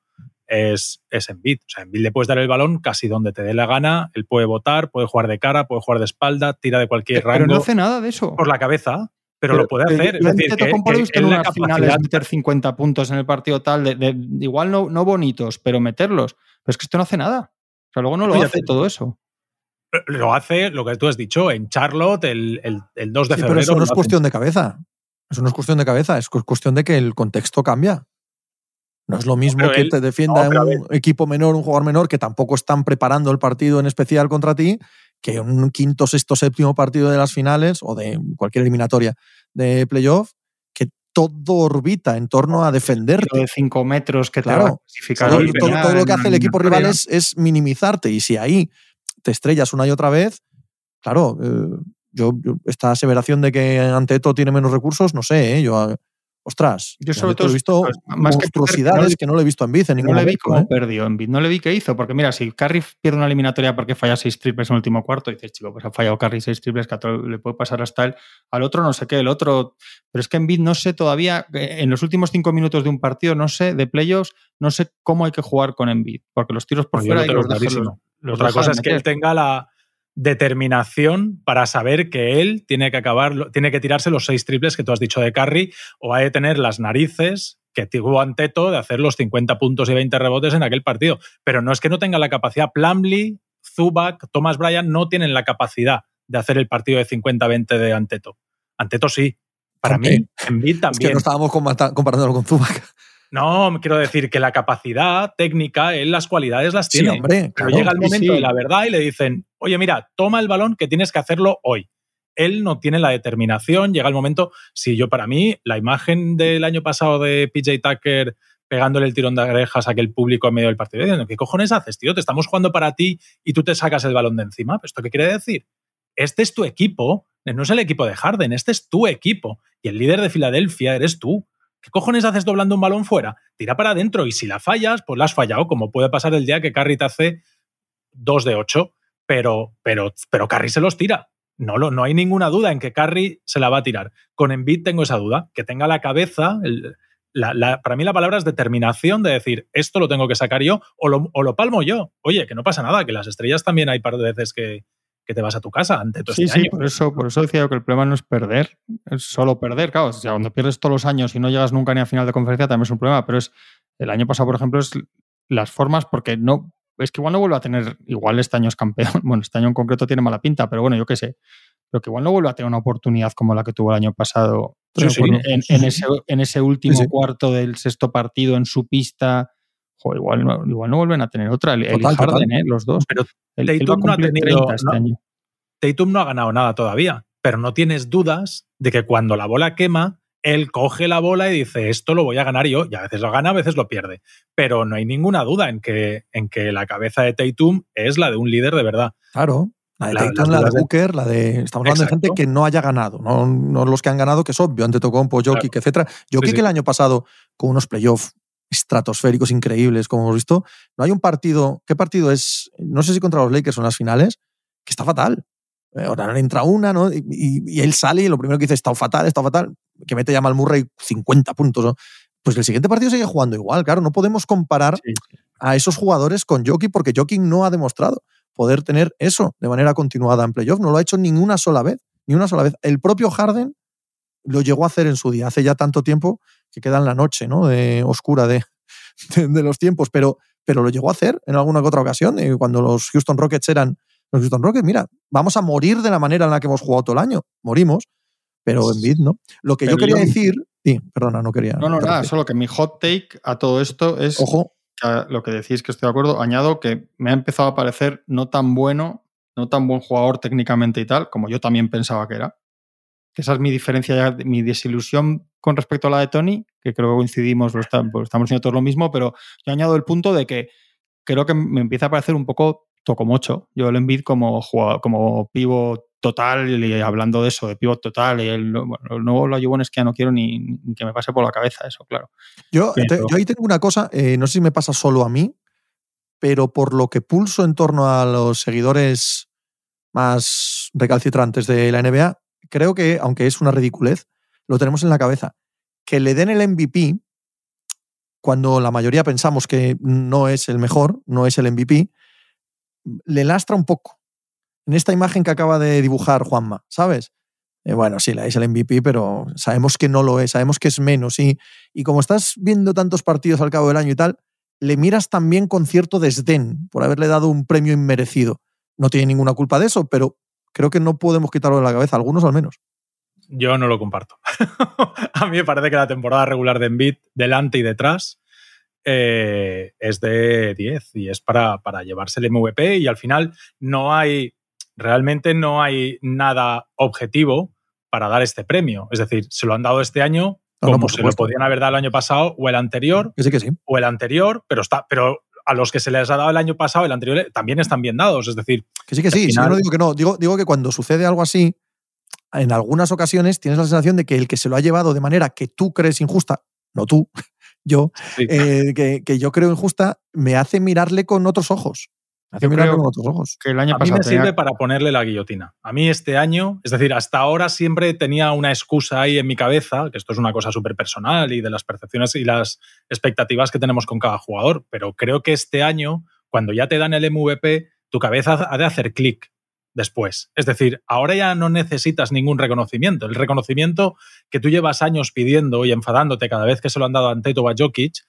Speaker 3: es, es Embiid. O sea, Embiid le puedes dar el balón casi donde te dé la gana, él puede votar, puede jugar de cara, puede jugar de espalda, tira de cualquier
Speaker 4: Pero
Speaker 3: rango
Speaker 4: no hace nada de eso.
Speaker 3: por la cabeza, pero, lo puede hacer. Es decir, que, que
Speaker 4: visto en finales
Speaker 3: capacidad-
Speaker 4: meter 50 puntos en el partido tal, de, de- igual no, no bonitos, pero meterlos. Pero es que esto no hace nada. O sea, luego no lo hace todo eso.
Speaker 3: lo hace lo que tú has dicho en Charlotte el, el, el 2 de
Speaker 2: Sí,
Speaker 3: febrero.
Speaker 2: pero eso no es
Speaker 3: hacen.
Speaker 2: cuestión de cabeza. Eso no es cuestión de cabeza, es cu- cuestión de que el contexto cambia. No es lo mismo
Speaker 3: pero
Speaker 2: que
Speaker 3: él-
Speaker 2: te defienda
Speaker 3: no,
Speaker 2: un equipo menor, un jugador menor, que tampoco están preparando el partido en especial contra ti, que un quinto, sexto, séptimo partido de las finales o de cualquier eliminatoria de playoff, todo orbita en torno a defenderte.
Speaker 4: de 5 metros que te
Speaker 2: Claro.
Speaker 4: clasificar.
Speaker 2: Todo, lo que hace el equipo rival es, es minimizarte. Y si ahí te estrellas una y otra vez, claro, eh, yo, yo- esta aseveración de que Anteto tiene menos recursos, no sé, ¿eh? yo, ah, ostras,
Speaker 4: Yo sobre todo
Speaker 2: he visto
Speaker 4: más que
Speaker 2: monstruosidades
Speaker 4: perder,
Speaker 2: que no le he visto en Biz en
Speaker 4: No
Speaker 2: ningún
Speaker 4: le vi cómo
Speaker 2: ¿eh?
Speaker 4: perdió en Bid, no le vi qué hizo, porque mira, si Curry pierde una eliminatoria porque falla seis triples en el último cuarto, dices, chico, pues ha fallado Curry seis triples, que le puede pasar hasta él, al otro no sé qué, el otro, pero es que en Bid no sé todavía, eh, en los últimos cinco minutos de un partido, no sé, de playoffs, no sé cómo hay que jugar con Embiid, porque los tiros por
Speaker 3: Pues yo
Speaker 4: fuera y los los
Speaker 3: Otra cosa es que él tenga la determinación para saber que él tiene que acabar, tiene que tirarse los seis triples que tú has dicho de Curry, o ha de tener las narices que tuvo Anteto de hacer los 50 puntos y 20 rebotes en aquel partido. Pero no es que no tenga la capacidad. Plumlee, Zubac, Thomas Bryan no tienen la capacidad de hacer el partido de 50-20 de Anteto. Anteto sí. Para
Speaker 2: Hombre,
Speaker 3: mí, Embiid
Speaker 2: Es
Speaker 3: también.
Speaker 2: que no estábamos compa- comparándolo con Zubac.
Speaker 3: No, quiero decir que la capacidad técnica, él las cualidades las
Speaker 2: Sí,
Speaker 3: tiene.
Speaker 2: hombre,
Speaker 3: Pero llega el
Speaker 4: sí,
Speaker 3: momento
Speaker 4: sí.
Speaker 3: de la verdad y le dicen, oye, mira, toma el balón que tienes que hacerlo hoy. Él no tiene la determinación, llega el momento, si yo para mí, la imagen del año pasado de PJ Tucker pegándole el tirón de orejas a aquel público en medio del partido, diciendo, ¿qué cojones haces, tío? Te estamos jugando para ti y tú te sacas el balón de encima. ¿Esto qué quiere decir? Este es tu equipo, no es el equipo de Harden, este es tu equipo. Y el líder de Filadelfia eres tú. ¿Qué cojones haces doblando un balón fuera? Tira para adentro y si la fallas, pues la has fallado, como puede pasar el día que Curry te hace 2 de 8, pero, pero, pero Curry se los tira. No, lo, no hay ninguna duda en que Curry se la va a tirar. Con Embiid tengo esa duda, que tenga la cabeza, el- la- la- para mí la palabra es determinación de decir, esto lo tengo que sacar yo o lo, o lo palmo yo. Oye, que no pasa nada, que las estrellas también hay par de veces que, que te vas a tu casa ante todo
Speaker 4: Sí,
Speaker 3: este
Speaker 4: sí,
Speaker 3: año.
Speaker 4: por eso, por eso decía yo que el problema no es perder, es solo perder. Claro, o sea, cuando pierdes todos los años y no llegas nunca ni a final de conferencia también es un problema, pero es el año pasado, por ejemplo, es las formas, porque no, es que igual no vuelve a tener, igual este año es campeón, bueno, este año en concreto tiene mala pinta, pero bueno, yo qué sé, pero que igual no vuelve a tener una oportunidad como la que tuvo el año pasado
Speaker 3: Sí, sí.
Speaker 4: en, ese, en ese último cuarto del sexto partido en su pista. Joder, igual, no, igual no vuelven a tener otra, el, el
Speaker 2: Total, total.
Speaker 4: Harden, ¿eh? los dos.
Speaker 3: Pero
Speaker 4: a
Speaker 3: Tatum no ha tenido-
Speaker 4: 30 este
Speaker 3: no-
Speaker 4: año.
Speaker 3: Tatum no ha ganado nada todavía, pero no tienes dudas de que cuando la bola quema, él coge la bola y dice, esto lo voy a ganar yo, y a veces lo gana, a veces lo pierde. Pero no hay ninguna duda en que, en que la cabeza de Tatum es la de un líder de verdad.
Speaker 2: Claro. La de Tatum, la de Booker, la de. Estamos hablando de gente que no haya ganado, no, no los que han ganado, que es obvio, ante Tocompo, Jokic, etcétera. Jokic
Speaker 3: sí.
Speaker 2: el año pasado, con unos playoffs estratosféricos increíbles, como hemos visto, no hay un partido. ¿Qué partido es? No sé si contra los Lakers o en las finales, que está fatal. Eh, Ahora entra una, ¿no? Y, y- y él sale y lo primero que dice, está fatal, está fatal, que mete ya Mal Murray 50 puntos. ¿no? Pues el siguiente partido sigue jugando igual, claro. No podemos comparar
Speaker 4: Sí,
Speaker 2: a esos jugadores con Jokic porque Jokic no ha demostrado poder tener eso de manera continuada en playoff. No lo ha hecho ni una sola vez. Ni una sola vez. El propio Harden lo llegó a hacer en su día, hace ya tanto tiempo que queda en la noche, ¿no? De, oscura de, de, los tiempos, pero, pero lo llegó a hacer en alguna que otra ocasión, eh, cuando los Houston Rockets eran los Houston Rockets, mira, vamos a morir de la manera en la que hemos jugado todo el año, morimos, pero en bid no. Lo que yo quería decir, sí, perdona, no quería.
Speaker 4: No, no, nada, solo que mi hot take a todo esto es,
Speaker 2: ojo,
Speaker 4: lo que decís que estoy de acuerdo, añado que me ha empezado a parecer no tan bueno, no tan buen jugador técnicamente y tal, como yo también pensaba que era. Esa es mi diferencia, mi desilusión con respecto a la de Tony, que creo que coincidimos, pues estamos haciendo todo lo mismo, pero yo añado el punto de que creo que me empieza a parecer un poco tocomocho. Yo el Envid como, como pivo total, y hablando de eso, de pivot total, y el, bueno, nuevo lo es que ya no quiero ni, que me pase por la cabeza eso, claro.
Speaker 2: Yo, yo ahí tengo una cosa, eh, no sé si me pasa solo a mí, pero por lo que pulso en torno a los seguidores más recalcitrantes de la NBA, creo que, aunque es una ridiculez, lo tenemos en la cabeza. Que le den el MVP cuando la mayoría pensamos que no es el mejor, no es el MVP, le lastra un poco en esta imagen que acaba de dibujar Juanma, ¿sabes? Eh, bueno, sí, le es el MVP, pero sabemos que no lo es, sabemos que es menos. Y, y como estás viendo tantos partidos al cabo del año y tal, le miras también con cierto desdén por haberle dado un premio inmerecido. No tiene ninguna culpa de eso, pero creo que no podemos quitarlo de la cabeza, algunos al menos.
Speaker 3: Yo no lo comparto. a mí me parece que la temporada regular de Embiid, delante y detrás, eh, es de 10 y es para, para llevarse el MVP y al final no hay realmente no hay nada objetivo para dar este premio. Es decir, se lo han dado este año como se lo podían haber dado el año pasado o el anterior.
Speaker 2: sí, que sí.
Speaker 3: O el anterior, pero está, pero a los que se les ha dado el año pasado, el anterior, también están bien dados. Es decir.
Speaker 2: Que sí, que sí. no digo que no. Digo, digo que cuando sucede algo así, en algunas ocasiones tienes la sensación de que el que se lo ha llevado de manera que tú crees injusta, no tú, yo, eh, que, que, yo creo injusta, me hace mirarle con otros ojos.
Speaker 3: Hace creo con otros ojos. Que el año a mí me sirve para ponerle la guillotina. A mí este año, es decir, hasta ahora siempre tenía una excusa ahí en mi cabeza, que esto es una cosa súper personal y de las percepciones y las expectativas que tenemos con cada jugador, pero creo que este año, cuando ya te dan el MVP, tu cabeza ha de hacer clic después. Es decir, ahora ya no necesitas ningún reconocimiento. El reconocimiento que tú llevas años pidiendo y enfadándote cada vez que se lo han dado a Anteto o a Jokic,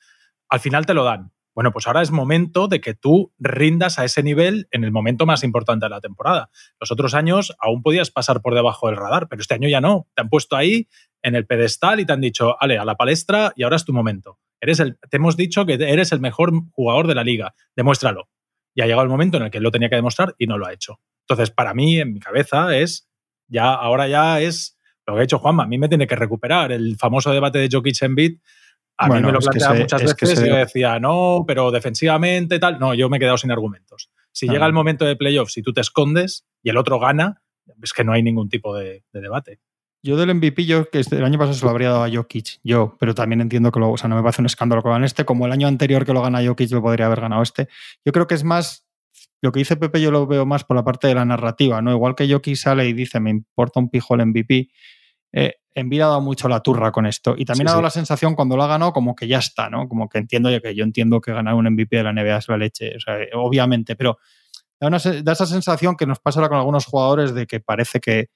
Speaker 3: al final te lo dan. Bueno, pues ahora es momento de que tú rindas a ese nivel en el momento más importante de la temporada. Los otros años aún podías pasar por debajo del radar, pero este año ya no. Te han puesto ahí en el pedestal y te han dicho, ale, a la palestra y ahora es tu momento. Eres el, te hemos dicho que eres el mejor jugador de la liga. Demuéstralo. Y ha llegado el momento en el que él lo tenía que demostrar y no lo ha hecho. Entonces, para mí, en mi cabeza, es ya, ahora ya es lo que ha hecho Juanma. A mí me tiene que recuperar el famoso debate de Jokic en beat a mí me lo planteaba muchas veces y yo decía, no, pero defensivamente tal. No, yo me he quedado sin argumentos. Si llega el momento de playoffs y tú te escondes y el otro gana, es que no hay ningún tipo de, debate.
Speaker 4: Yo del MVP, yo que este, el año pasado se lo habría dado a Jokic, yo, pero también entiendo que lo, o sea, no me parece un escándalo que lo gane este, como el año anterior que lo gana Jokic lo podría haber ganado este. Yo creo que es más, lo que dice Pepe yo lo veo más por la parte de la narrativa, ¿no? Igual que Jokic sale y dice, me importa un pijo el MVP, eh, Envid ha dado mucho la turra con esto. Y también ha dado la sensación cuando lo ha ganado como que ya está, ¿no? Como que entiendo ya que yo entiendo que ganar un MVP de la NBA es la leche, o sea, obviamente, pero da, una, da, esa sensación que nos pasa ahora con algunos jugadores de que parece que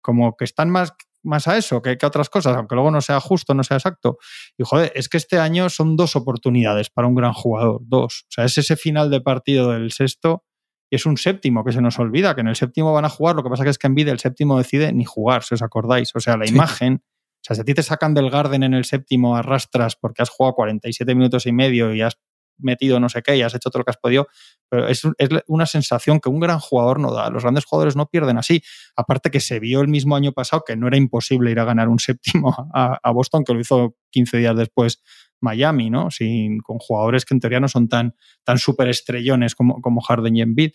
Speaker 4: como que están más, más a eso que, que a otras cosas, aunque luego no sea justo, no sea exacto. Y joder, es que este año son dos oportunidades para un gran jugador, dos. O sea, es ese final de partido del sexto y es un séptimo que se nos olvida, que en el séptimo van a jugar, lo que pasa que es que en vida el séptimo decide ni jugar, si os acordáis. O sea, la imagen, o sea, si a ti te sacan del Garden en el séptimo, arrastras porque has jugado 47 minutos y medio y has metido no sé qué y has hecho todo lo que has podido, pero es, una sensación que un gran jugador no da. Los grandes jugadores no pierden así. Aparte que se vio el mismo año pasado que no era imposible ir a ganar un séptimo a, a Boston, que lo hizo 15 días después Miami, ¿no? Sin, con jugadores que en teoría no son tan, tan súper estrellones como, como Harden y Embiid.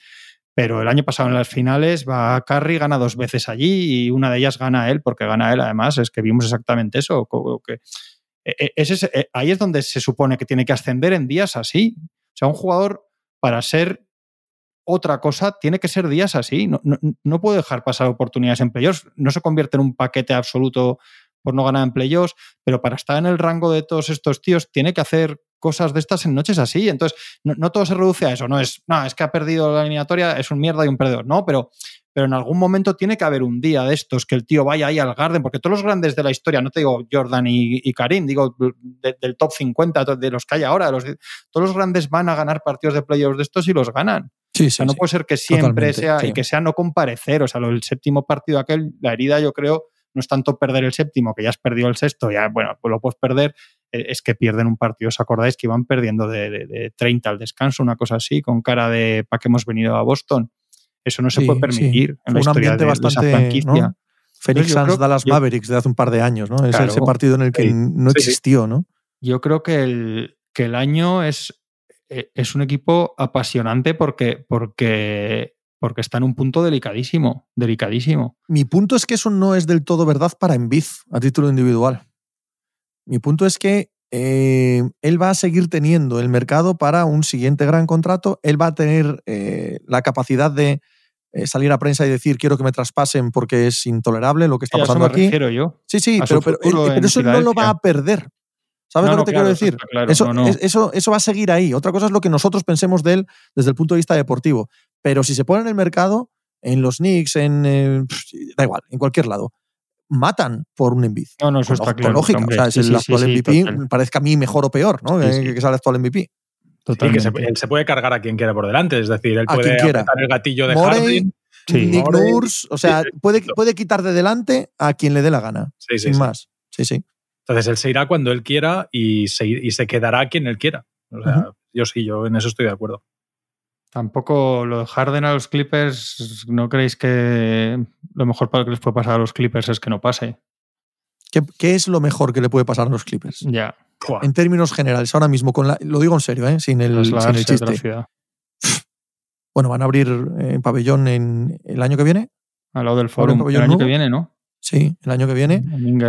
Speaker 4: Pero el año pasado en las finales va a Curry, gana dos veces allí y una de ellas gana él, porque gana él además, es que vimos exactamente eso. Que, e, e, e, ahí es donde se supone que tiene que ascender en días así. O sea, un jugador para ser otra cosa tiene que ser días así. No, no, no puede dejar pasar oportunidades en playoffs. No se convierte en un paquete absoluto por no ganar en playoffs, pero para estar en el rango de todos estos tíos tiene que hacer cosas de estas en noches así. Entonces, no, todo se reduce a eso. No es, no, es que ha perdido la eliminatoria, es un mierda y un perdedor. No, pero, pero en algún momento tiene que haber un día de estos que el tío vaya ahí al Garden, porque todos los grandes de la historia, no te digo Jordan y, Karim, digo del top 50, de los que hay ahora, los, todos los grandes van a ganar partidos de playoffs de estos y los ganan.
Speaker 2: Sí,
Speaker 4: o sea, no puede ser que siempre sea y que sea no comparecer. O sea, el séptimo partido aquel, la herida yo creo no es tanto perder el séptimo, que ya has perdido el sexto, ya, bueno, pues lo puedes perder, eh, es que pierden un partido. ¿Os acordáis que iban perdiendo de, 30 al descanso, una cosa así, con cara de ¿para qué hemos venido a Boston? Eso no se puede permitir en la un historia de, bastante, esa franquicia.
Speaker 2: Phoenix Suns Dallas Mavericks de hace un par de años, ¿no? Es ese partido en el que no existió, ¿no?
Speaker 4: Yo creo que el, que el año es, e, es un equipo apasionante porque, porque porque está en un punto delicadísimo, delicadísimo.
Speaker 2: Mi punto es que eso no es del todo verdad para Envid a título individual. Mi punto es que eh, él va a seguir teniendo el mercado para un siguiente gran contrato, él va a tener eh, la capacidad de eh, salir a prensa y decir quiero que me traspasen porque es intolerable lo que está pasando
Speaker 4: eso me
Speaker 2: aquí.
Speaker 4: yo.
Speaker 2: Sí, sí, pero, pero, eso no lo va a perder. ¿Sabes lo que te quiero decir? eso, eso, eso va a seguir ahí. Otra cosa es lo que nosotros pensemos de él desde el punto de vista deportivo. Pero si se pone en el mercado, en los Knicks, en. Eh, da igual, en cualquier lado, matan por un Embiid.
Speaker 4: No, no, eso está claro.
Speaker 2: lógica. o sea, es el actual MVP, parezca a mí mejor o peor, ¿no? que, que sea el actual MVP.
Speaker 3: Totalmente. que se, él se puede cargar a quien quiera por delante. Es decir, él puede apretar el gatillo de
Speaker 2: Harden. Nick Nurse, o sea, puede, puede quitar de delante a quien le dé la gana. sin más. Sí, sí.
Speaker 3: Entonces él se irá cuando él quiera y se, y se quedará quien él quiera. O sea, Yo sí, yo en eso estoy de acuerdo.
Speaker 4: Tampoco lo de Harden a los Clippers, ¿no creéis que lo mejor para lo que les puede pasar a los Clippers es que no pase?
Speaker 2: ¿Qué, es lo mejor que le puede pasar a los Clippers?
Speaker 4: Ya.
Speaker 2: En términos generales, ahora mismo, con la, lo digo en serio, ¿eh? sin, el, sin el chiste. Bueno, van a abrir eh, pabellón en el año que viene.
Speaker 4: Al lado del foro. El año que viene, ¿no?
Speaker 2: Sí, el año que viene.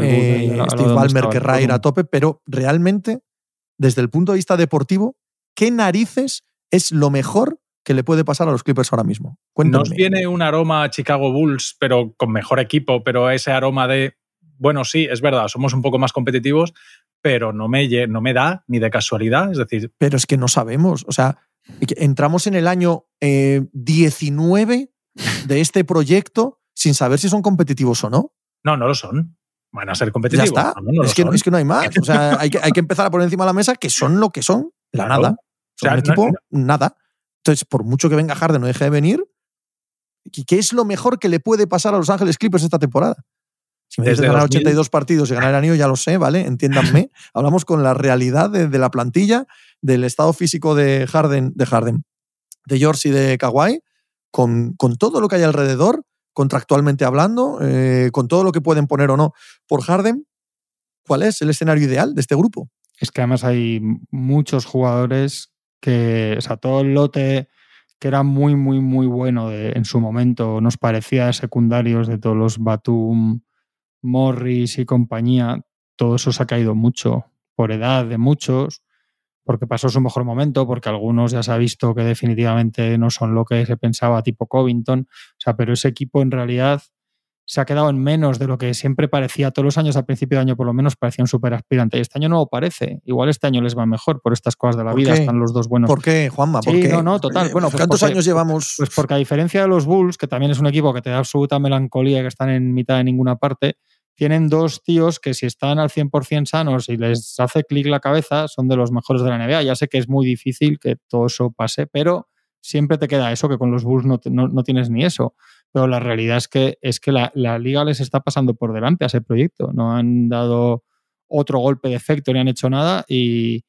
Speaker 2: Eh, Steve Ballmer querrá ir a tope, pero realmente, desde el punto de vista deportivo, ¿qué narices es lo mejor que le puede pasar a los Clippers ahora mismo?
Speaker 3: Nos viene un aroma a Chicago Bulls, pero con mejor equipo, pero ese aroma de, bueno, sí, es verdad, somos un poco más competitivos, pero no me, no me da ni de casualidad, es decir...
Speaker 2: Pero es que no sabemos, o sea, entramos en el año 19 eh, de este proyecto sin saber si son competitivos o no.
Speaker 3: No, no lo son. Van a ser competitivos.
Speaker 2: Ya está. es, que, es, que, no hay más. O sea, hay que, hay que, empezar a poner encima de la mesa que son lo que son, la nada. O sea, un equipo, nada. Entonces, por mucho que venga Harden no deje de venir, ¿qué es lo mejor que le puede pasar a Los Ángeles Clippers esta temporada? Si me dices ganar 82 partidos y ganar el anillo, ya lo sé, ¿vale? Entiéndanme. Hablamos con la realidad de, la plantilla, del estado físico de Harden, de Harden, de George y de Kawhi, con, con todo lo que hay alrededor contractualmente hablando, eh, con todo lo que pueden poner o no por Harden, ¿cuál es el escenario ideal de este grupo?
Speaker 4: Es que además hay muchos jugadores que, o sea, todo el lote que era muy, muy, muy bueno en su momento, nos parecía secundarios de todos los Batum, Morris y compañía, todo eso se ha caído mucho por edad de muchos porque pasó su mejor momento, porque algunos ya se ha visto que definitivamente no son lo que se pensaba, tipo Covington. O sea, pero ese equipo en realidad se ha quedado en menos de lo que siempre parecía. Todos los años al principio de año, por lo menos, parecía un súper aspirante. Y este año no lo parece. Igual este año les va mejor por estas cosas de la vida. Están los dos buenos.
Speaker 2: ¿Por qué, Juanma? ¿Por
Speaker 4: sí, no, no, total. Bueno,
Speaker 2: pues ¿cuántos años llevamos?
Speaker 4: Pues porque a diferencia de los Bulls, que también es un equipo que te da absoluta melancolía, que están en mitad de ninguna parte, tienen dos tíos que si están al 100% sanos y les hace clic la cabeza, son de los mejores de la NBA. Ya sé que es muy difícil que todo eso pase, pero siempre te queda eso, que con los Bulls no, no, tienes ni eso. Pero la realidad es que, es que la, liga les está pasando por delante a ese proyecto. No han dado otro golpe de efecto ni han hecho nada y,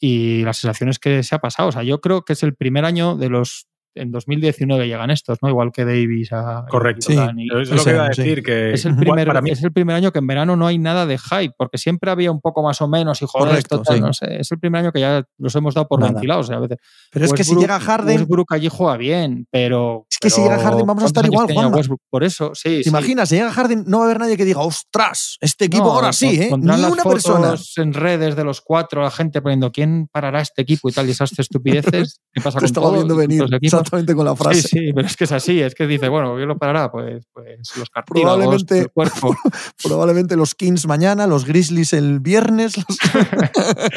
Speaker 4: y la sensación es que se ha pasado. O sea, yo creo que es el primer año de los en 2019 llegan estos, ¿no? Igual que Davis a
Speaker 3: Correcto. es lo que iba a decir que
Speaker 4: es el, primer, es el primer año que en verano no hay nada de hype, porque siempre había un poco más o menos y joder, esto, no sé. Es el primer año que ya los hemos dado por ventilados. a veces.
Speaker 2: Pero es que si llega Harden.
Speaker 4: Westbrook allí juega bien, pero.
Speaker 2: Es que si llega Harden vamos a estar igual, Juan.
Speaker 4: Por eso, sí.
Speaker 2: ¿Te imaginas? Si llega Harden, no va a haber nadie que diga, ostras, este equipo ahora sí, ¿eh? Ni una persona.
Speaker 4: en redes de los cuatro, la gente poniendo, ¿quién parará este equipo y tal? Y esas estupideces. ¿Qué pasa con todo?
Speaker 2: viendo venir. Exactamente con la frase.
Speaker 4: Sí, sí, pero es que es así, es que dice, bueno, ¿quién lo parará? Pues, pues los cartílagos
Speaker 2: Probablemente-
Speaker 4: del cuerpo.
Speaker 2: Probablemente los Kings mañana, los Grizzlies el viernes. los-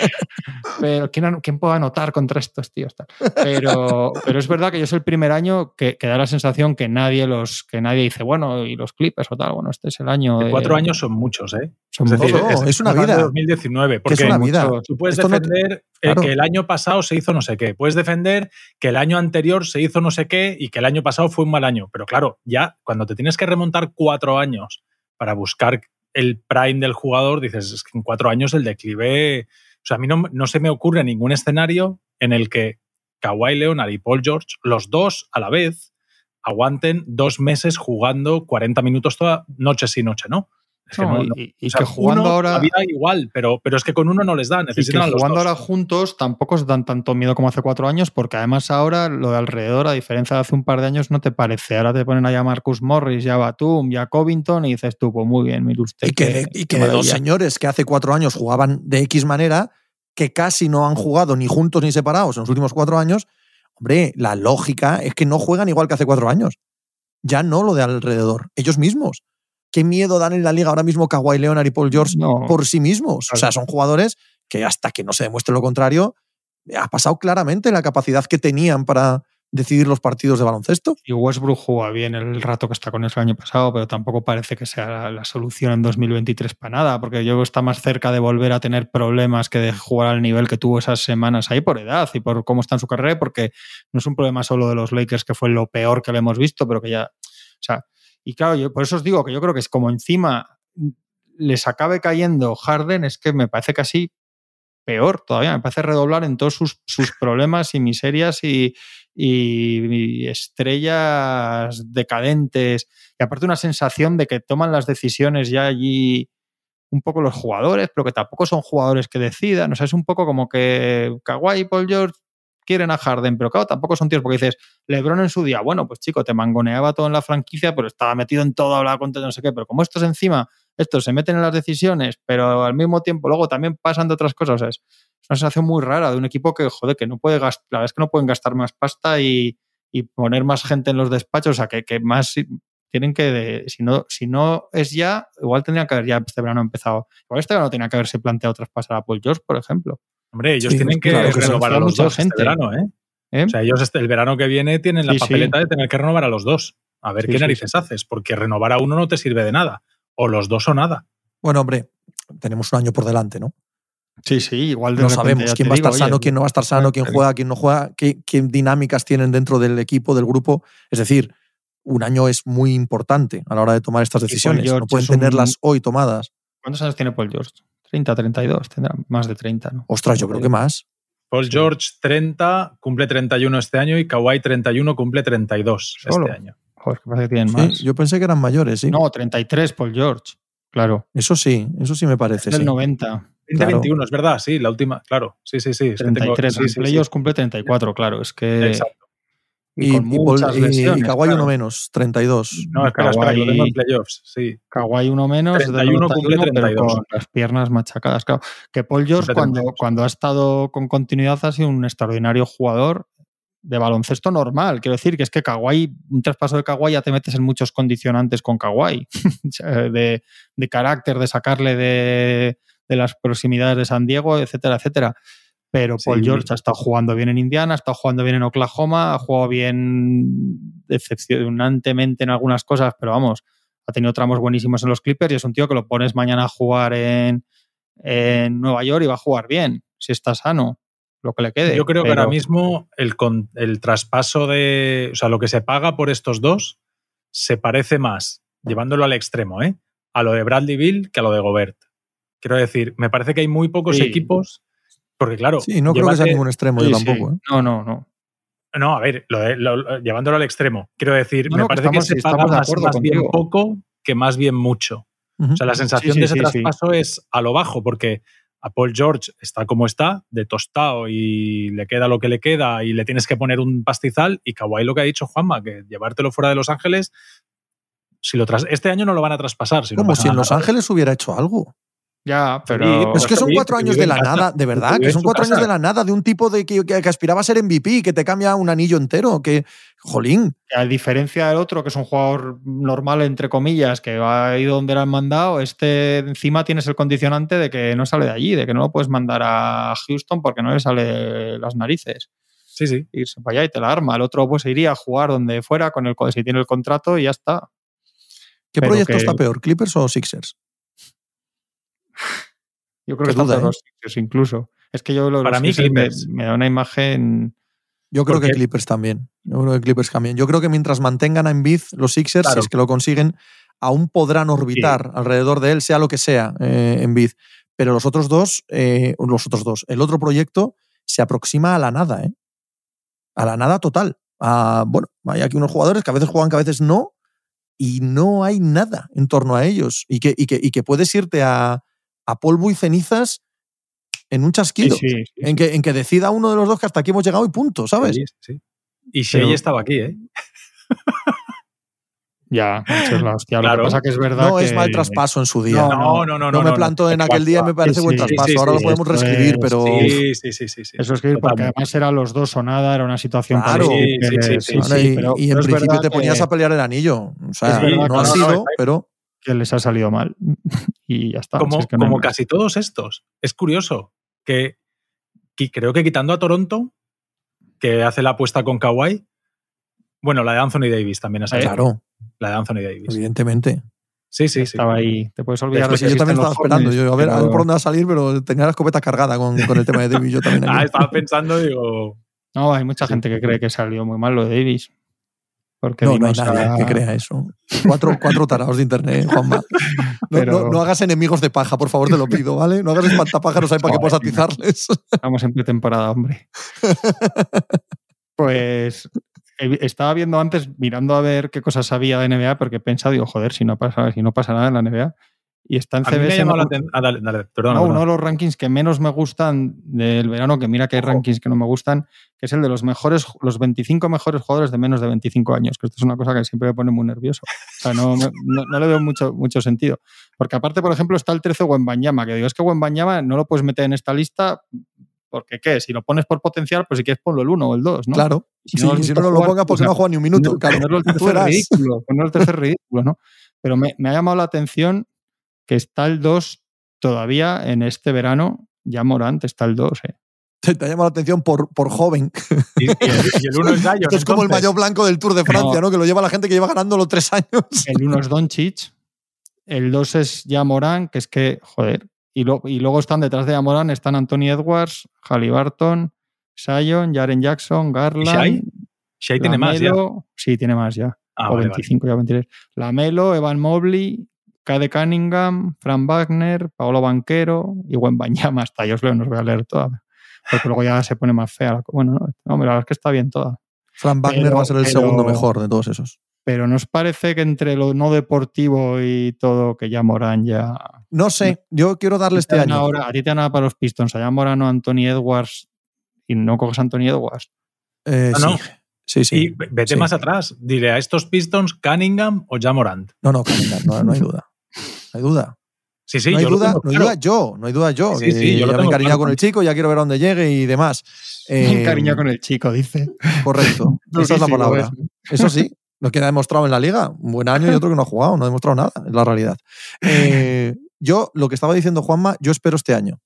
Speaker 4: Pero ¿quién, quién puede anotar contra estos tíos? Tal. Pero, pero es verdad que yo es el primer año que, que da la sensación que nadie los que nadie dice, bueno, y los Clippers o tal, bueno, este es el año.
Speaker 3: De
Speaker 4: de-
Speaker 3: cuatro años son muchos, ¿eh?
Speaker 4: son
Speaker 3: Es decir,
Speaker 2: No, no, es una vida.
Speaker 3: 2019.
Speaker 2: que
Speaker 3: Porque
Speaker 2: es una vida.
Speaker 3: tú puedes
Speaker 2: Esto no te-
Speaker 3: defender eh,
Speaker 2: claro.
Speaker 3: que el año pasado se hizo no sé qué. Puedes defender que el año anterior se hizo no sé qué y que el año pasado fue un mal año. Pero claro, ya cuando te tienes que remontar cuatro años para buscar el prime del jugador, dices, es que en cuatro años el declive. O sea, a mí no, no se me ocurre ningún escenario en el que Kawhi Leonard y Paul George, los dos a la vez, aguanten dos meses jugando 40 minutos toda noche sí noche, ¿no? Es que
Speaker 4: No,
Speaker 3: no-
Speaker 4: y,
Speaker 3: no-
Speaker 4: y- y
Speaker 3: o sea,
Speaker 4: que jugando
Speaker 3: uno
Speaker 4: ahora.
Speaker 3: todavía igual, pero, pero es que con uno no les da,
Speaker 4: Y que
Speaker 3: necesitan a los
Speaker 4: jugando
Speaker 3: dos.
Speaker 4: ahora juntos tampoco os dan tanto miedo como hace cuatro años, porque además ahora lo de alrededor, a diferencia de hace un par de años, no te parece. Ahora te ponen ahí a Marcus Morris, ya Batum, ya a Covington, y dices tú, pues muy bien, mire usted.
Speaker 2: Y que, de- y que dos señores que hace cuatro años jugaban de X manera, que casi no han jugado ni juntos ni separados en los últimos cuatro años, hombre, la lógica es que no juegan igual que hace cuatro años. Ya no lo de alrededor, ellos mismos. ¿Qué miedo dan en la liga ahora mismo Kawhi Leonard y Paul George
Speaker 4: No.
Speaker 2: por sí mismos? O sea, son jugadores que hasta que no se demuestre lo contrario, ha pasado claramente la capacidad que tenían para decidir los partidos de baloncesto.
Speaker 4: Y Westbrook juega bien el rato que está con eso el año pasado, pero tampoco parece que sea la, solución en 2023 para nada, porque yo está más cerca de volver a tener problemas que de jugar al nivel que tuvo esas semanas ahí por edad y por cómo está en su carrera, porque no es un problema solo de los Lakers, que fue lo peor que le hemos visto, pero que ya. O sea, y claro, yo por eso os digo que yo creo que es como encima les acabe cayendo Harden, es que me parece casi peor todavía, me parece redoblar en todos sus, sus problemas y miserias y, y, y estrellas decadentes. Y aparte una sensación de que toman las decisiones ya allí un poco los jugadores, pero que tampoco son jugadores que decidan. O sea, es un poco como que Kawhi y Paul George quieren a Harden, pero claro, tampoco son tíos porque dices, LeBron en su día, bueno, pues chico, te mangoneaba todo en la franquicia, pero estaba metido en todo, hablaba con todo, no sé qué, pero como estos encima, estos se meten en las decisiones, pero al mismo tiempo luego también pasan de otras cosas, es una sensación muy rara de un equipo que, joder, que no puede gastar, la verdad es que no pueden gastar más pasta y, y poner más gente en los despachos, o sea, que, que más tienen que, de, si, no, si no es ya, igual tendrían que haber ya este verano empezado, igual este verano tenía que haberse planteado traspasar a Paul George, por ejemplo.
Speaker 3: Hombre, ellos
Speaker 2: Sí,
Speaker 3: tienen que
Speaker 2: claro que sí.
Speaker 3: renovar a los
Speaker 4: Mucha
Speaker 3: dos
Speaker 4: gente.
Speaker 3: este verano, ¿eh?
Speaker 4: ¿eh?
Speaker 3: O sea, ellos este- el verano que viene tienen la
Speaker 4: Sí, sí.
Speaker 3: papeleta de tener que renovar a los dos. A ver
Speaker 4: Sí,
Speaker 3: qué
Speaker 4: sí,
Speaker 3: narices haces, porque renovar a uno no te sirve de nada. O los dos o nada.
Speaker 2: Bueno, hombre, tenemos un año por delante, ¿no?
Speaker 4: sí, sí, igual de
Speaker 2: No
Speaker 4: repente
Speaker 2: sabemos quién va a
Speaker 4: digo,
Speaker 2: estar sano,
Speaker 4: oye,
Speaker 2: quién no va a estar sano, quién
Speaker 4: pero-
Speaker 2: juega, quién no juega, qué, qué dinámicas tienen dentro del equipo, del grupo. Es decir, un año es muy importante a la hora de tomar estas decisiones. No pueden
Speaker 4: es un-
Speaker 2: tenerlas hoy tomadas.
Speaker 4: ¿Cuántos años tiene Paul George? 30, 32, tendrá más de 30, ¿no?
Speaker 2: Ostras, yo creo que más.
Speaker 3: Paul
Speaker 4: Sí.
Speaker 3: George 30, cumple 31 este año y Kawhi 31 cumple 32
Speaker 4: Solo.
Speaker 3: este año.
Speaker 4: Joder, que parece que tienen
Speaker 2: Sí,
Speaker 4: más.
Speaker 2: yo pensé que eran mayores, sí.
Speaker 4: No, 33 Paul George, claro.
Speaker 2: Eso sí, eso sí me parece.
Speaker 4: Es del
Speaker 2: sí.
Speaker 4: 90.
Speaker 3: 20,
Speaker 2: Claro.
Speaker 3: 21, es verdad, sí, la última, claro. Sí, sí, sí. es que tengo-
Speaker 4: 33.
Speaker 3: sí, sí,
Speaker 4: cumple 34, claro. Es que.
Speaker 3: Exacto.
Speaker 2: Y,
Speaker 4: con
Speaker 2: y
Speaker 4: muchas
Speaker 2: y-
Speaker 4: lesiones,
Speaker 2: y Kawhi
Speaker 4: claro.
Speaker 2: uno menos, 32.
Speaker 3: No, espera, espera,
Speaker 4: Kawhi-
Speaker 3: tengo en playoffs. Sí.
Speaker 4: Kawhi uno menos, del
Speaker 3: 31 cumple
Speaker 4: 91, pero
Speaker 3: 32.
Speaker 4: con las piernas machacadas. Claro. Que Paul George, cuando,
Speaker 3: 32.
Speaker 4: cuando ha estado con continuidad, ha sido un extraordinario jugador de baloncesto normal. Quiero decir que es que Kawhi, un traspaso de Kawhi ya te metes en muchos condicionantes con Kawhi, de, de carácter, de sacarle de, de las proximidades de San Diego, etcétera, etcétera. Pero Paul
Speaker 3: Sí.
Speaker 4: George ha estado jugando bien en Indiana, ha estado jugando bien en Oklahoma, ha jugado bien decepcionantemente en algunas cosas, pero vamos, ha tenido tramos buenísimos en los Clippers y es un tío que lo pones mañana a jugar en, en Nueva York y va a jugar bien, si está sano, lo que le quede.
Speaker 3: Yo creo que ahora mismo el, con- el traspaso de. O sea, lo que se paga por estos dos se parece más, llevándolo al extremo, ¿eh? A lo de Bradley Bill que a lo de Gobert. Quiero decir, me parece que hay muy pocos
Speaker 4: Sí.
Speaker 3: equipos. Porque, claro.
Speaker 2: Sí, no creo que sea ningún extremo
Speaker 4: Sí,
Speaker 2: yo
Speaker 4: sí.
Speaker 2: tampoco. ¿eh?
Speaker 4: No, no, no.
Speaker 3: No, a ver, lo lo- llevándolo al extremo. Quiero decir,
Speaker 4: No,
Speaker 3: me
Speaker 4: no, que
Speaker 3: parece
Speaker 4: estamos-
Speaker 3: que se paga más, más bien poco que más bien mucho. O sea, la sensación
Speaker 4: sí,
Speaker 3: de ese traspaso es a lo bajo, porque a Paul George está como está, de tostado y le queda lo que le queda y le tienes que poner un pastizal. Y Kawhi lo que ha dicho Juanma, que llevártelo fuera de Los Ángeles, si lo tras este año no lo van a traspasar. Si
Speaker 2: Como si en. Los Ángeles hubiera hecho algo.
Speaker 4: Ya, pero.
Speaker 3: Sí,
Speaker 2: Es que son
Speaker 3: David,
Speaker 2: cuatro años de la nada, de verdad, que son cuatro años de la nada de un tipo de que, que- que aspiraba a ser MVP, que te cambia un anillo entero, que, jolín,
Speaker 4: A diferencia del otro, que es un jugador normal, entre comillas, que va a ir donde le han mandado, este encima tienes el condicionante de que no sale de allí, de que no lo puedes mandar a Houston porque no le sale las narices.
Speaker 3: Sí, sí.
Speaker 4: Irse para allá y te la arma. El otro pues iría a jugar donde fuera con el si tiene el contrato y ya está.
Speaker 2: ¿qué
Speaker 4: Pero
Speaker 2: proyecto
Speaker 4: que-
Speaker 2: está peor, Clippers o Sixers?
Speaker 4: Yo creo
Speaker 2: Qué
Speaker 4: que están
Speaker 2: duda,
Speaker 4: todos
Speaker 2: ¿eh?
Speaker 4: los Sixers incluso. Es que yo lo-
Speaker 3: Para
Speaker 4: los
Speaker 3: mí,
Speaker 4: me,
Speaker 3: Clippers.
Speaker 4: me da una imagen.
Speaker 2: Yo creo
Speaker 3: ¿Por
Speaker 2: que
Speaker 3: qué?
Speaker 2: Clippers también. Yo creo que Clippers también. Yo creo que mientras mantengan a Embiid, los Sixers,
Speaker 3: Claro.
Speaker 2: si es que lo consiguen, aún podrán orbitar alrededor de él, sea lo que sea, eh, Embiid. Pero los otros dos, eh, los otros dos, el otro proyecto se aproxima a la nada, ¿eh? A la nada total. A, bueno, hay aquí unos jugadores que a veces juegan, que a veces no, y no hay nada en torno a ellos. Y que, y que, y que puedes irte a, a polvo y cenizas en un chasquido.
Speaker 4: Sí, sí, sí.
Speaker 2: En que, en que decida uno de los dos que hasta aquí hemos llegado y punto, ¿sabes?
Speaker 3: Sí, sí. Y Shea
Speaker 4: Pero-
Speaker 3: estaba aquí, ¿eh?
Speaker 4: Ya, esa es la hostia. Lo
Speaker 3: Claro.
Speaker 4: que pasa que es verdad
Speaker 2: No
Speaker 4: que
Speaker 2: es mal traspaso en su día.
Speaker 4: No,
Speaker 3: No, no, no.
Speaker 2: No, me planto en aquel día y me parece
Speaker 4: Sí,
Speaker 2: buen traspaso.
Speaker 3: sí,
Speaker 2: Ahora
Speaker 3: sí,
Speaker 2: lo podemos reescribir,
Speaker 4: es-
Speaker 2: pero.
Speaker 3: Sí, sí, sí, sí. sí.
Speaker 4: Eso es que porque además eran los dos o nada, era una situación
Speaker 2: Claro.
Speaker 4: para
Speaker 3: Sí, sí, sí,
Speaker 2: y,
Speaker 4: pero-
Speaker 2: y en principio te ponías
Speaker 4: que-
Speaker 2: a pelear el anillo. O sea, no ha
Speaker 4: no, no,
Speaker 2: sido, pero.
Speaker 4: Que les ha salido mal. y ya está.
Speaker 3: como,
Speaker 4: si es que no hay
Speaker 3: como
Speaker 4: más.
Speaker 3: casi todos estos. Es curioso que, que creo que quitando a Toronto, que hace la apuesta con Kawhi, bueno, la de Anthony Davis también ha salido.
Speaker 2: Claro,
Speaker 3: La de Anthony Davis.
Speaker 2: evidentemente.
Speaker 3: Sí, sí, sí.
Speaker 4: Estaba ahí. Te puedes olvidar
Speaker 3: Después
Speaker 4: de que
Speaker 2: yo también estaba
Speaker 4: los
Speaker 2: esperando.
Speaker 4: jóvenes,
Speaker 2: Yo, a ver, a ver por dónde va a salir, pero tenía la escopeta cargada con, con el tema de Davis. Yo también. aquí.
Speaker 3: Ah, estaba pensando, digo.
Speaker 4: No, hay mucha
Speaker 3: Sí.
Speaker 4: gente que cree que salió muy mal lo de Davis. Porque
Speaker 2: no, no hay nadie
Speaker 4: a-
Speaker 2: que crea eso. Cuatro, cuatro tarados de internet, Juanma. No,
Speaker 4: Pero-
Speaker 2: no- no hagas enemigos de paja, por favor, te lo pido, ¿vale? No hagas espantapájaros ahí para que puedas atizarles.
Speaker 4: Estamos en pretemporada, hombre. Pues estaba viendo antes, mirando a ver qué cosas había de NBA, porque he pensado, digo, joder, si no pasa, si no pasa nada en la NBA. Y está en CBS. no-
Speaker 3: atención. Ah, dale, dale, perdona.
Speaker 4: no,
Speaker 3: perdona.
Speaker 4: uno de los rankings que menos me gustan del verano, que mira que hay rankings que no me gustan, que es el de los mejores, los 25 mejores jugadores de menos de 25 años, que esto es una cosa que siempre me pone muy nervioso. O sea, no, no- no le veo mucho, mucho sentido. Porque aparte, por ejemplo, está el 13 Wembanyama, que digo, es que Wembanyama no lo puedes meter en esta lista porque, ¿qué? Si lo pones por potencial, pues si quieres ponlo el 1 o el 2, ¿no?
Speaker 2: Claro.
Speaker 4: Si no lo
Speaker 2: si no,
Speaker 4: jugar,
Speaker 2: pongas
Speaker 4: o
Speaker 2: porque
Speaker 4: sea,
Speaker 2: no jugado ni un minuto.
Speaker 4: no,
Speaker 2: claro.
Speaker 4: ponerlo el tercer
Speaker 2: verás.
Speaker 4: ridículo, ponerlo el tercer ridículo, ¿no? Pero me, me ha llamado la atención que está el 2 todavía en este verano, ya Morant está el 2, ¿eh?
Speaker 2: Te, ha llamado la atención por, por joven.
Speaker 3: Y, y el, y el uno es Zion.
Speaker 2: Esto es como el maillot blanco del Tour de Francia, ¿no?
Speaker 4: No.
Speaker 2: Que lo lleva la gente que lleva ganándolo tres años.
Speaker 4: El 1 es Doncic, el 2 es ya Morant, que es que, joder, y, lo- y luego están detrás de Morant, están Anthony Edwards, Halliburton, Sion, Jaren Jackson,
Speaker 3: ¿Y
Speaker 4: Garland.
Speaker 3: Shai? Shai tiene más ya.
Speaker 4: Sí, tiene más ya.
Speaker 3: Ah,
Speaker 4: o
Speaker 3: vale, vale.
Speaker 4: 25, ya 23. Lamelo, Evan Mobley, Cade Cunningham, Fran Wagner, Paolo Banquero y Wembanyama. Hasta yo os leo, no os voy a leer toda. Porque luego ya se pone más fea. la co- Bueno, no, hombre, la verdad es que está bien toda.
Speaker 2: Fran Wagner
Speaker 4: Pero-
Speaker 2: va a ser el
Speaker 4: pero-
Speaker 2: segundo mejor de todos esos.
Speaker 4: Pero ¿nos parece que entre lo no deportivo y todo, que ya Morán ya...
Speaker 2: No sé, yo quiero darle este año.
Speaker 4: ahora- a ti te dan nada para los Pistons, allá Morán o Anthony Edwards y no coges a Anthony Edwards.
Speaker 2: Eh,
Speaker 3: Ah,
Speaker 2: sí.
Speaker 3: no.
Speaker 2: sí, sí.
Speaker 3: Y ve- vete
Speaker 2: sí.
Speaker 3: más atrás. Diré a estos Pistons, Cunningham o Jamorant.
Speaker 2: No, no, Cunningham, no, no hay duda. No hay duda.
Speaker 3: Sí, sí,
Speaker 2: no hay
Speaker 3: yo
Speaker 2: duda,
Speaker 3: tengo
Speaker 2: no hay
Speaker 3: claro.
Speaker 2: duda yo, no hay duda yo.
Speaker 3: Sí, sí, yo lo
Speaker 2: ya me he encariñado
Speaker 3: claro
Speaker 2: con el chico, ya quiero ver a dónde llegue y demás. Eh,
Speaker 4: Cariño con el chico, dice.
Speaker 2: Correcto, esa es la palabra. Eso sí, lo que ha demostrado en la liga. Un buen año y otro que no ha jugado, no ha demostrado nada, es la realidad. Eh, yo, lo que estaba diciendo Juanma, yo espero este año.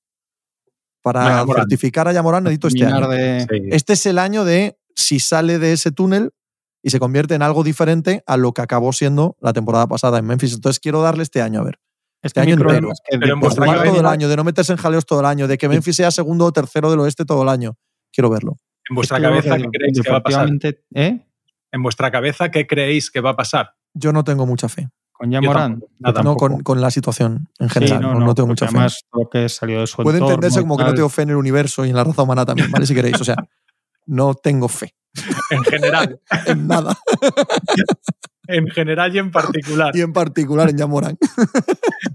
Speaker 2: Para certificar a Yamorán necesito este año.
Speaker 4: de-.
Speaker 2: Este es el año de si sale de ese túnel y se convierte en algo diferente a lo que acabó siendo la temporada pasada en Memphis. Entonces quiero darle este año a ver.
Speaker 4: Este
Speaker 2: año
Speaker 4: año
Speaker 2: entero.
Speaker 4: problema es que
Speaker 3: Pero en
Speaker 4: de-
Speaker 2: jugar todo el año, de no meterse en jaleos todo el año, de que Memphis sea segundo o tercero del oeste todo el año. Quiero verlo.
Speaker 3: En vuestra cabeza, ¿qué creéis que va a pasar?
Speaker 4: ¿Eh?
Speaker 3: En vuestra cabeza, ¿qué creéis que va a pasar?
Speaker 2: Yo no tengo mucha fe.
Speaker 4: Con Yamorán.
Speaker 3: tampoco, nada.
Speaker 2: No con, con la situación en general. no, no tengo mucha fe.
Speaker 4: Además, lo que salió de su
Speaker 2: Puede
Speaker 4: entorno
Speaker 2: entenderse como que no tengo fe en el universo y en la raza humana también, ¿vale? Si queréis. O sea, no tengo fe
Speaker 3: En general.
Speaker 2: en nada.
Speaker 3: en general y en particular.
Speaker 2: y en particular en Yamoran.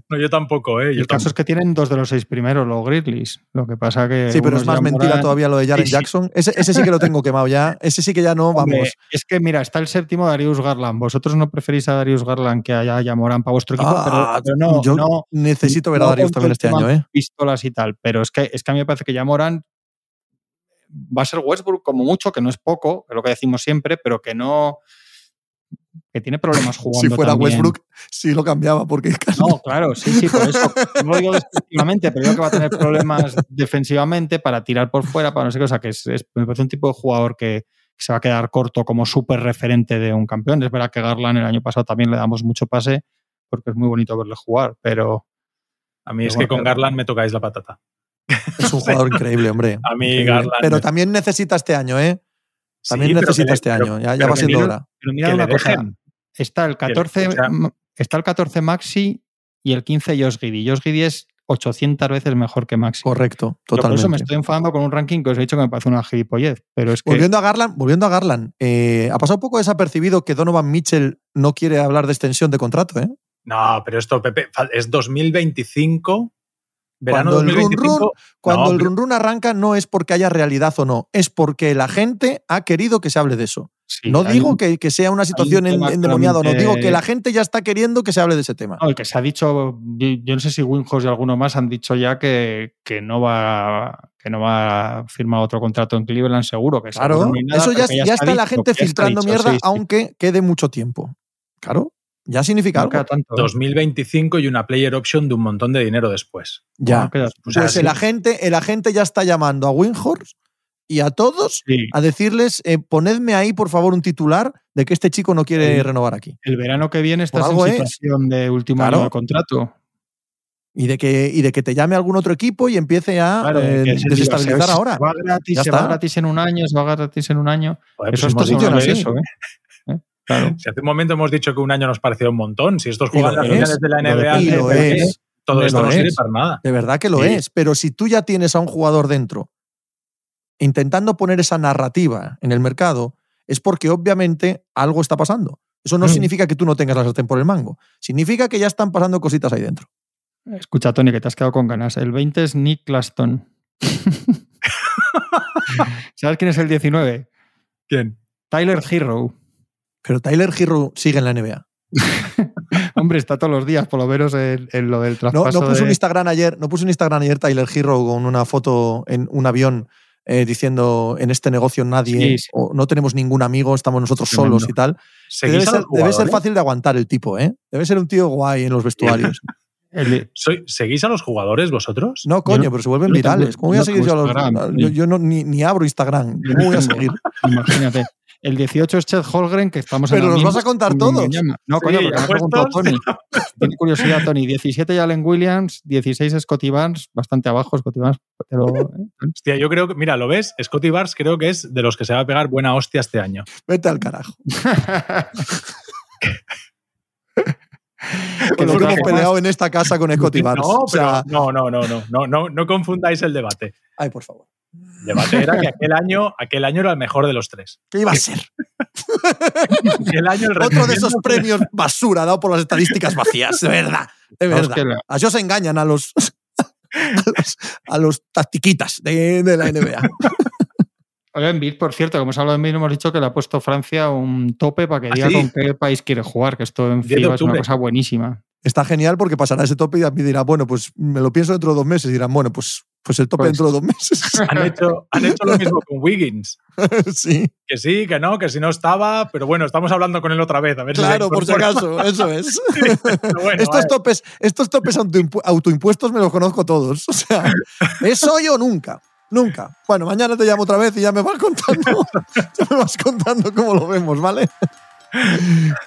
Speaker 3: No, yo tampoco, ¿eh? Yo
Speaker 4: el caso es que tienen dos de los seis primeros, los Grizzlies. Lo que pasa que.
Speaker 2: Sí, pero es más mentira todavía lo de Jaren
Speaker 4: Sí, sí.
Speaker 2: Jackson. Ese, ese sí que lo tengo quemado ya. Ese sí que ya no,
Speaker 4: Hombre,
Speaker 2: vamos.
Speaker 4: Es que, mira, está el séptimo Darius Garland. Vosotros no preferís a Darius Garland que a Yamoran para vuestro equipo, pero-
Speaker 2: Ah,
Speaker 4: pero, no,
Speaker 2: yo
Speaker 4: no,
Speaker 2: necesito ver a Darius también este año, ¿eh?
Speaker 4: Pistolas y tal, pero es que, es que a mí me parece que Yamoran va a ser Westbrook como mucho, que no es poco, es lo que decimos siempre, pero que no. que tiene problemas jugando.
Speaker 2: Si fuera
Speaker 4: también.
Speaker 2: Westbrook, sí lo cambiaba, porque
Speaker 4: No, claro, sí, sí, por eso. No lo digo despectivamente, pero digo que va a tener problemas defensivamente para tirar por fuera, para no sé qué. O sea, que es, es- me parece un tipo de jugador que, que se va a quedar corto como súper referente de un campeón. Es verdad que Garland el año pasado también le damos mucho pase porque es muy bonito verle jugar, pero
Speaker 3: A mí es que con Garland me tocáis la patata.
Speaker 2: Es un jugador increíble, hombre.
Speaker 3: A mí
Speaker 2: Increíble.
Speaker 3: Garland.
Speaker 2: Pero también necesita este año, ¿eh? También
Speaker 3: Sí,
Speaker 2: necesita
Speaker 3: le-
Speaker 2: este
Speaker 3: pero-
Speaker 2: año. Ya, va siendo
Speaker 3: mira-
Speaker 2: hora.
Speaker 4: Pero mira una cosa. Está el
Speaker 3: Que le-
Speaker 4: 14,
Speaker 3: o sea-
Speaker 4: ma- está el 14 Maxi y el 15 Josh Giddy. Josh Giddy es 800 veces mejor que Maxi.
Speaker 2: Correcto,
Speaker 4: Yo Por
Speaker 2: totalmente.
Speaker 4: eso me estoy enfadando con un ranking que os he dicho que me parece una gilipollez. Pero es que.
Speaker 2: Volviendo a Garland, volviendo a Garland, eh, ha pasado un poco desapercibido que Donovan Mitchell no quiere hablar de extensión de contrato, ¿eh?
Speaker 3: No, pero esto, Pepe, es 2025. Verano
Speaker 2: Cuando el run
Speaker 3: 2025.
Speaker 2: Cuando
Speaker 3: No,
Speaker 2: el
Speaker 3: pero-
Speaker 2: run run arranca no es porque haya realidad o no, es porque la gente ha querido que se hable de eso.
Speaker 4: sí,
Speaker 2: no digo
Speaker 4: un-
Speaker 2: que, que sea una situación en-
Speaker 4: tema
Speaker 2: endemoniada, no digo que la gente ya está queriendo que se hable de ese tema.
Speaker 4: No, el que se ha dicho, yo no sé si Winhouse y alguno más han dicho ya que, que no va que no va a firmar otro contrato en Cleveland seguro. Que
Speaker 2: Claro,
Speaker 4: nada,
Speaker 2: eso ya, ya está la gente filtrando mierda,
Speaker 4: sí, sí.
Speaker 2: aunque quede mucho tiempo. Claro, ya significa algo.
Speaker 4: queda tanto. ¿eh?
Speaker 3: 2025 y una player option de un montón de dinero después.
Speaker 2: Ya.
Speaker 4: No
Speaker 2: Pues el, agente, el agente ya está llamando a Winhorst y a todos
Speaker 4: sí.
Speaker 2: a decirles, eh, ponedme ahí, por favor, un titular de que este chico no quiere
Speaker 4: Sí.
Speaker 2: renovar aquí.
Speaker 4: El verano que viene estás
Speaker 2: algo
Speaker 4: en
Speaker 2: es.
Speaker 4: situación de último
Speaker 2: Claro.
Speaker 4: año de contrato.
Speaker 2: Y de, que, y de que te llame algún otro equipo y empiece a
Speaker 4: Claro,
Speaker 2: eh, desestabilizar
Speaker 4: se-
Speaker 2: ahora.
Speaker 4: Se va gratis,
Speaker 2: Ya
Speaker 4: se va
Speaker 2: está.
Speaker 4: gratis en un año, se va gratis en un año.
Speaker 3: Joder,
Speaker 4: Eso
Speaker 3: pues
Speaker 2: así.
Speaker 4: eso, ¿eh? ¿Eh? Claro.
Speaker 3: Si hace un momento hemos dicho que un año nos parecía un montón, si estos
Speaker 2: Y lo
Speaker 3: juegan las
Speaker 2: es,
Speaker 3: finales de la
Speaker 4: lo
Speaker 3: NBA,
Speaker 2: y lo
Speaker 3: ¿qué?
Speaker 2: es.
Speaker 3: todo esto
Speaker 2: lo
Speaker 3: no sirve
Speaker 2: es.
Speaker 3: para nada.
Speaker 2: De verdad que lo
Speaker 3: Sí.
Speaker 2: es. Pero si tú ya tienes a un jugador dentro intentando poner esa narrativa en el mercado, es porque obviamente algo está pasando. Eso no
Speaker 4: Mm.
Speaker 2: significa que tú no tengas la sartén por el mango. Significa que ya están pasando cositas ahí dentro.
Speaker 4: Escucha, Tony, que te has quedado con ganas. El 20 es Nick Claston. ¿Sabes quién es el 19?
Speaker 3: ¿Quién?
Speaker 4: Tyler Hero.
Speaker 2: Pero Tyler Hero sigue en la NBA.
Speaker 4: Hombre, está todos los días, por lo menos en, en lo del
Speaker 2: No,
Speaker 4: traspaso.
Speaker 2: no puso
Speaker 4: de-
Speaker 2: un Instagram ayer, no puso un Instagram ayer Tyler Hero con una foto en un avión eh, diciendo en este negocio nadie
Speaker 4: Sí, sí.
Speaker 2: o no tenemos ningún amigo, estamos nosotros
Speaker 4: Tremendo.
Speaker 2: solos y tal. Que
Speaker 3: ¿Seguís
Speaker 2: Debe ser, debe fácil de aguantar el tipo, ¿eh? Debe ser un tío guay en los vestuarios.
Speaker 4: el-
Speaker 3: Soy- ¿Seguís a los jugadores vosotros?
Speaker 2: No, coño,
Speaker 4: no-
Speaker 2: pero se vuelven
Speaker 4: no
Speaker 2: virales. ¿Cómo voy a
Speaker 4: no
Speaker 2: seguir yo a los.? Yo no, ni, ni abro Instagram. ¿Cómo voy a
Speaker 4: no
Speaker 2: seguir?
Speaker 4: Imagínate. El 18 es Chet Holgren, que estamos en
Speaker 2: Pero
Speaker 4: la
Speaker 2: nos
Speaker 4: misma-
Speaker 2: vas a contar todos.
Speaker 4: No,
Speaker 3: Sí,
Speaker 4: coño, porque me ha preguntado. Tony. Tiene curiosidad, Tony. 17 Allen Williams, 16 Scotty Barnes, bastante abajo Scotty Barnes, pero ¿eh?
Speaker 3: Hostia, yo creo que, mira, ¿lo ves? Scotty Barnes creo que es de los que se va a pegar buena hostia este año.
Speaker 2: Vete al carajo. Que nos
Speaker 4: que
Speaker 2: hemos peleado en esta casa con Scotty Barnes.
Speaker 3: No,
Speaker 2: o sea,
Speaker 3: pero no, no, no, no, no, no, no confundáis el debate.
Speaker 2: ay, por favor.
Speaker 3: El debate era que aquel año, aquel año era el mejor de los tres.
Speaker 2: ¿Qué iba a ser?
Speaker 3: Aquel año el
Speaker 2: Otro de esos premios basura dado por las estadísticas vacías. De verdad. De
Speaker 4: No, es
Speaker 2: verdad.
Speaker 4: que la-
Speaker 2: A ellos engañan a los. A los, a los tactiquitas de, de la NBA.
Speaker 4: Oye, en Bid, por cierto, como hemos hablado de Bid, hemos dicho que le ha puesto Francia un tope para que
Speaker 3: ¿Ah,
Speaker 4: diga
Speaker 3: sí?
Speaker 4: con qué país quiere jugar, que esto en
Speaker 3: 10 de
Speaker 4: FIBA es una cosa buenísima.
Speaker 2: Está genial porque pasará ese tope y a mí dirá, bueno, pues me lo pienso dentro de dos meses. Y dirán, bueno, pues, pues el tope
Speaker 4: Pues-
Speaker 2: dentro de dos meses.
Speaker 3: Han hecho, han hecho lo mismo con Wiggins.
Speaker 2: sí,
Speaker 3: Que sí, que no, que si no estaba, pero bueno, estamos hablando con él otra vez. A ver si
Speaker 2: claro, por si acaso, eso es.
Speaker 3: Bueno,
Speaker 2: estos, topes, estos topes autoimpu- autoimpuestos me los conozco todos. O sea, ¿es hoy o nunca? Nunca. Bueno, mañana te llamo otra vez y ya me vas contando, ya me vas contando cómo lo vemos, ¿vale?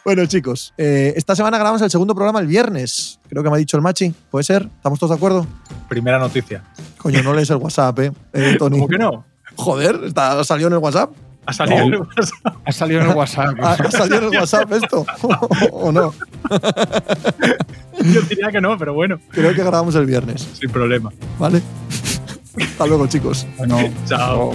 Speaker 2: Bueno, chicos, eh, esta semana grabamos el segundo programa el viernes. Creo que me ha dicho el Machi. ¿Puede ser? ¿Estamos todos de acuerdo?
Speaker 3: Primera noticia.
Speaker 2: Coño, no lees el WhatsApp, ¿eh, eh, Tony?
Speaker 3: ¿Cómo que no?
Speaker 2: Joder, ¿está, ¿salió en el WhatsApp?
Speaker 3: Ha salido.
Speaker 4: No. Ha salido en el WhatsApp.
Speaker 2: ¿Ha, ha salido en el WhatsApp esto? ¿O no?
Speaker 3: Yo diría que no, pero bueno,
Speaker 2: Creo que grabamos el viernes,
Speaker 3: sin problema.
Speaker 2: ¿vale? Hasta luego, chicos.
Speaker 4: Bueno,
Speaker 3: Chao.
Speaker 4: oh.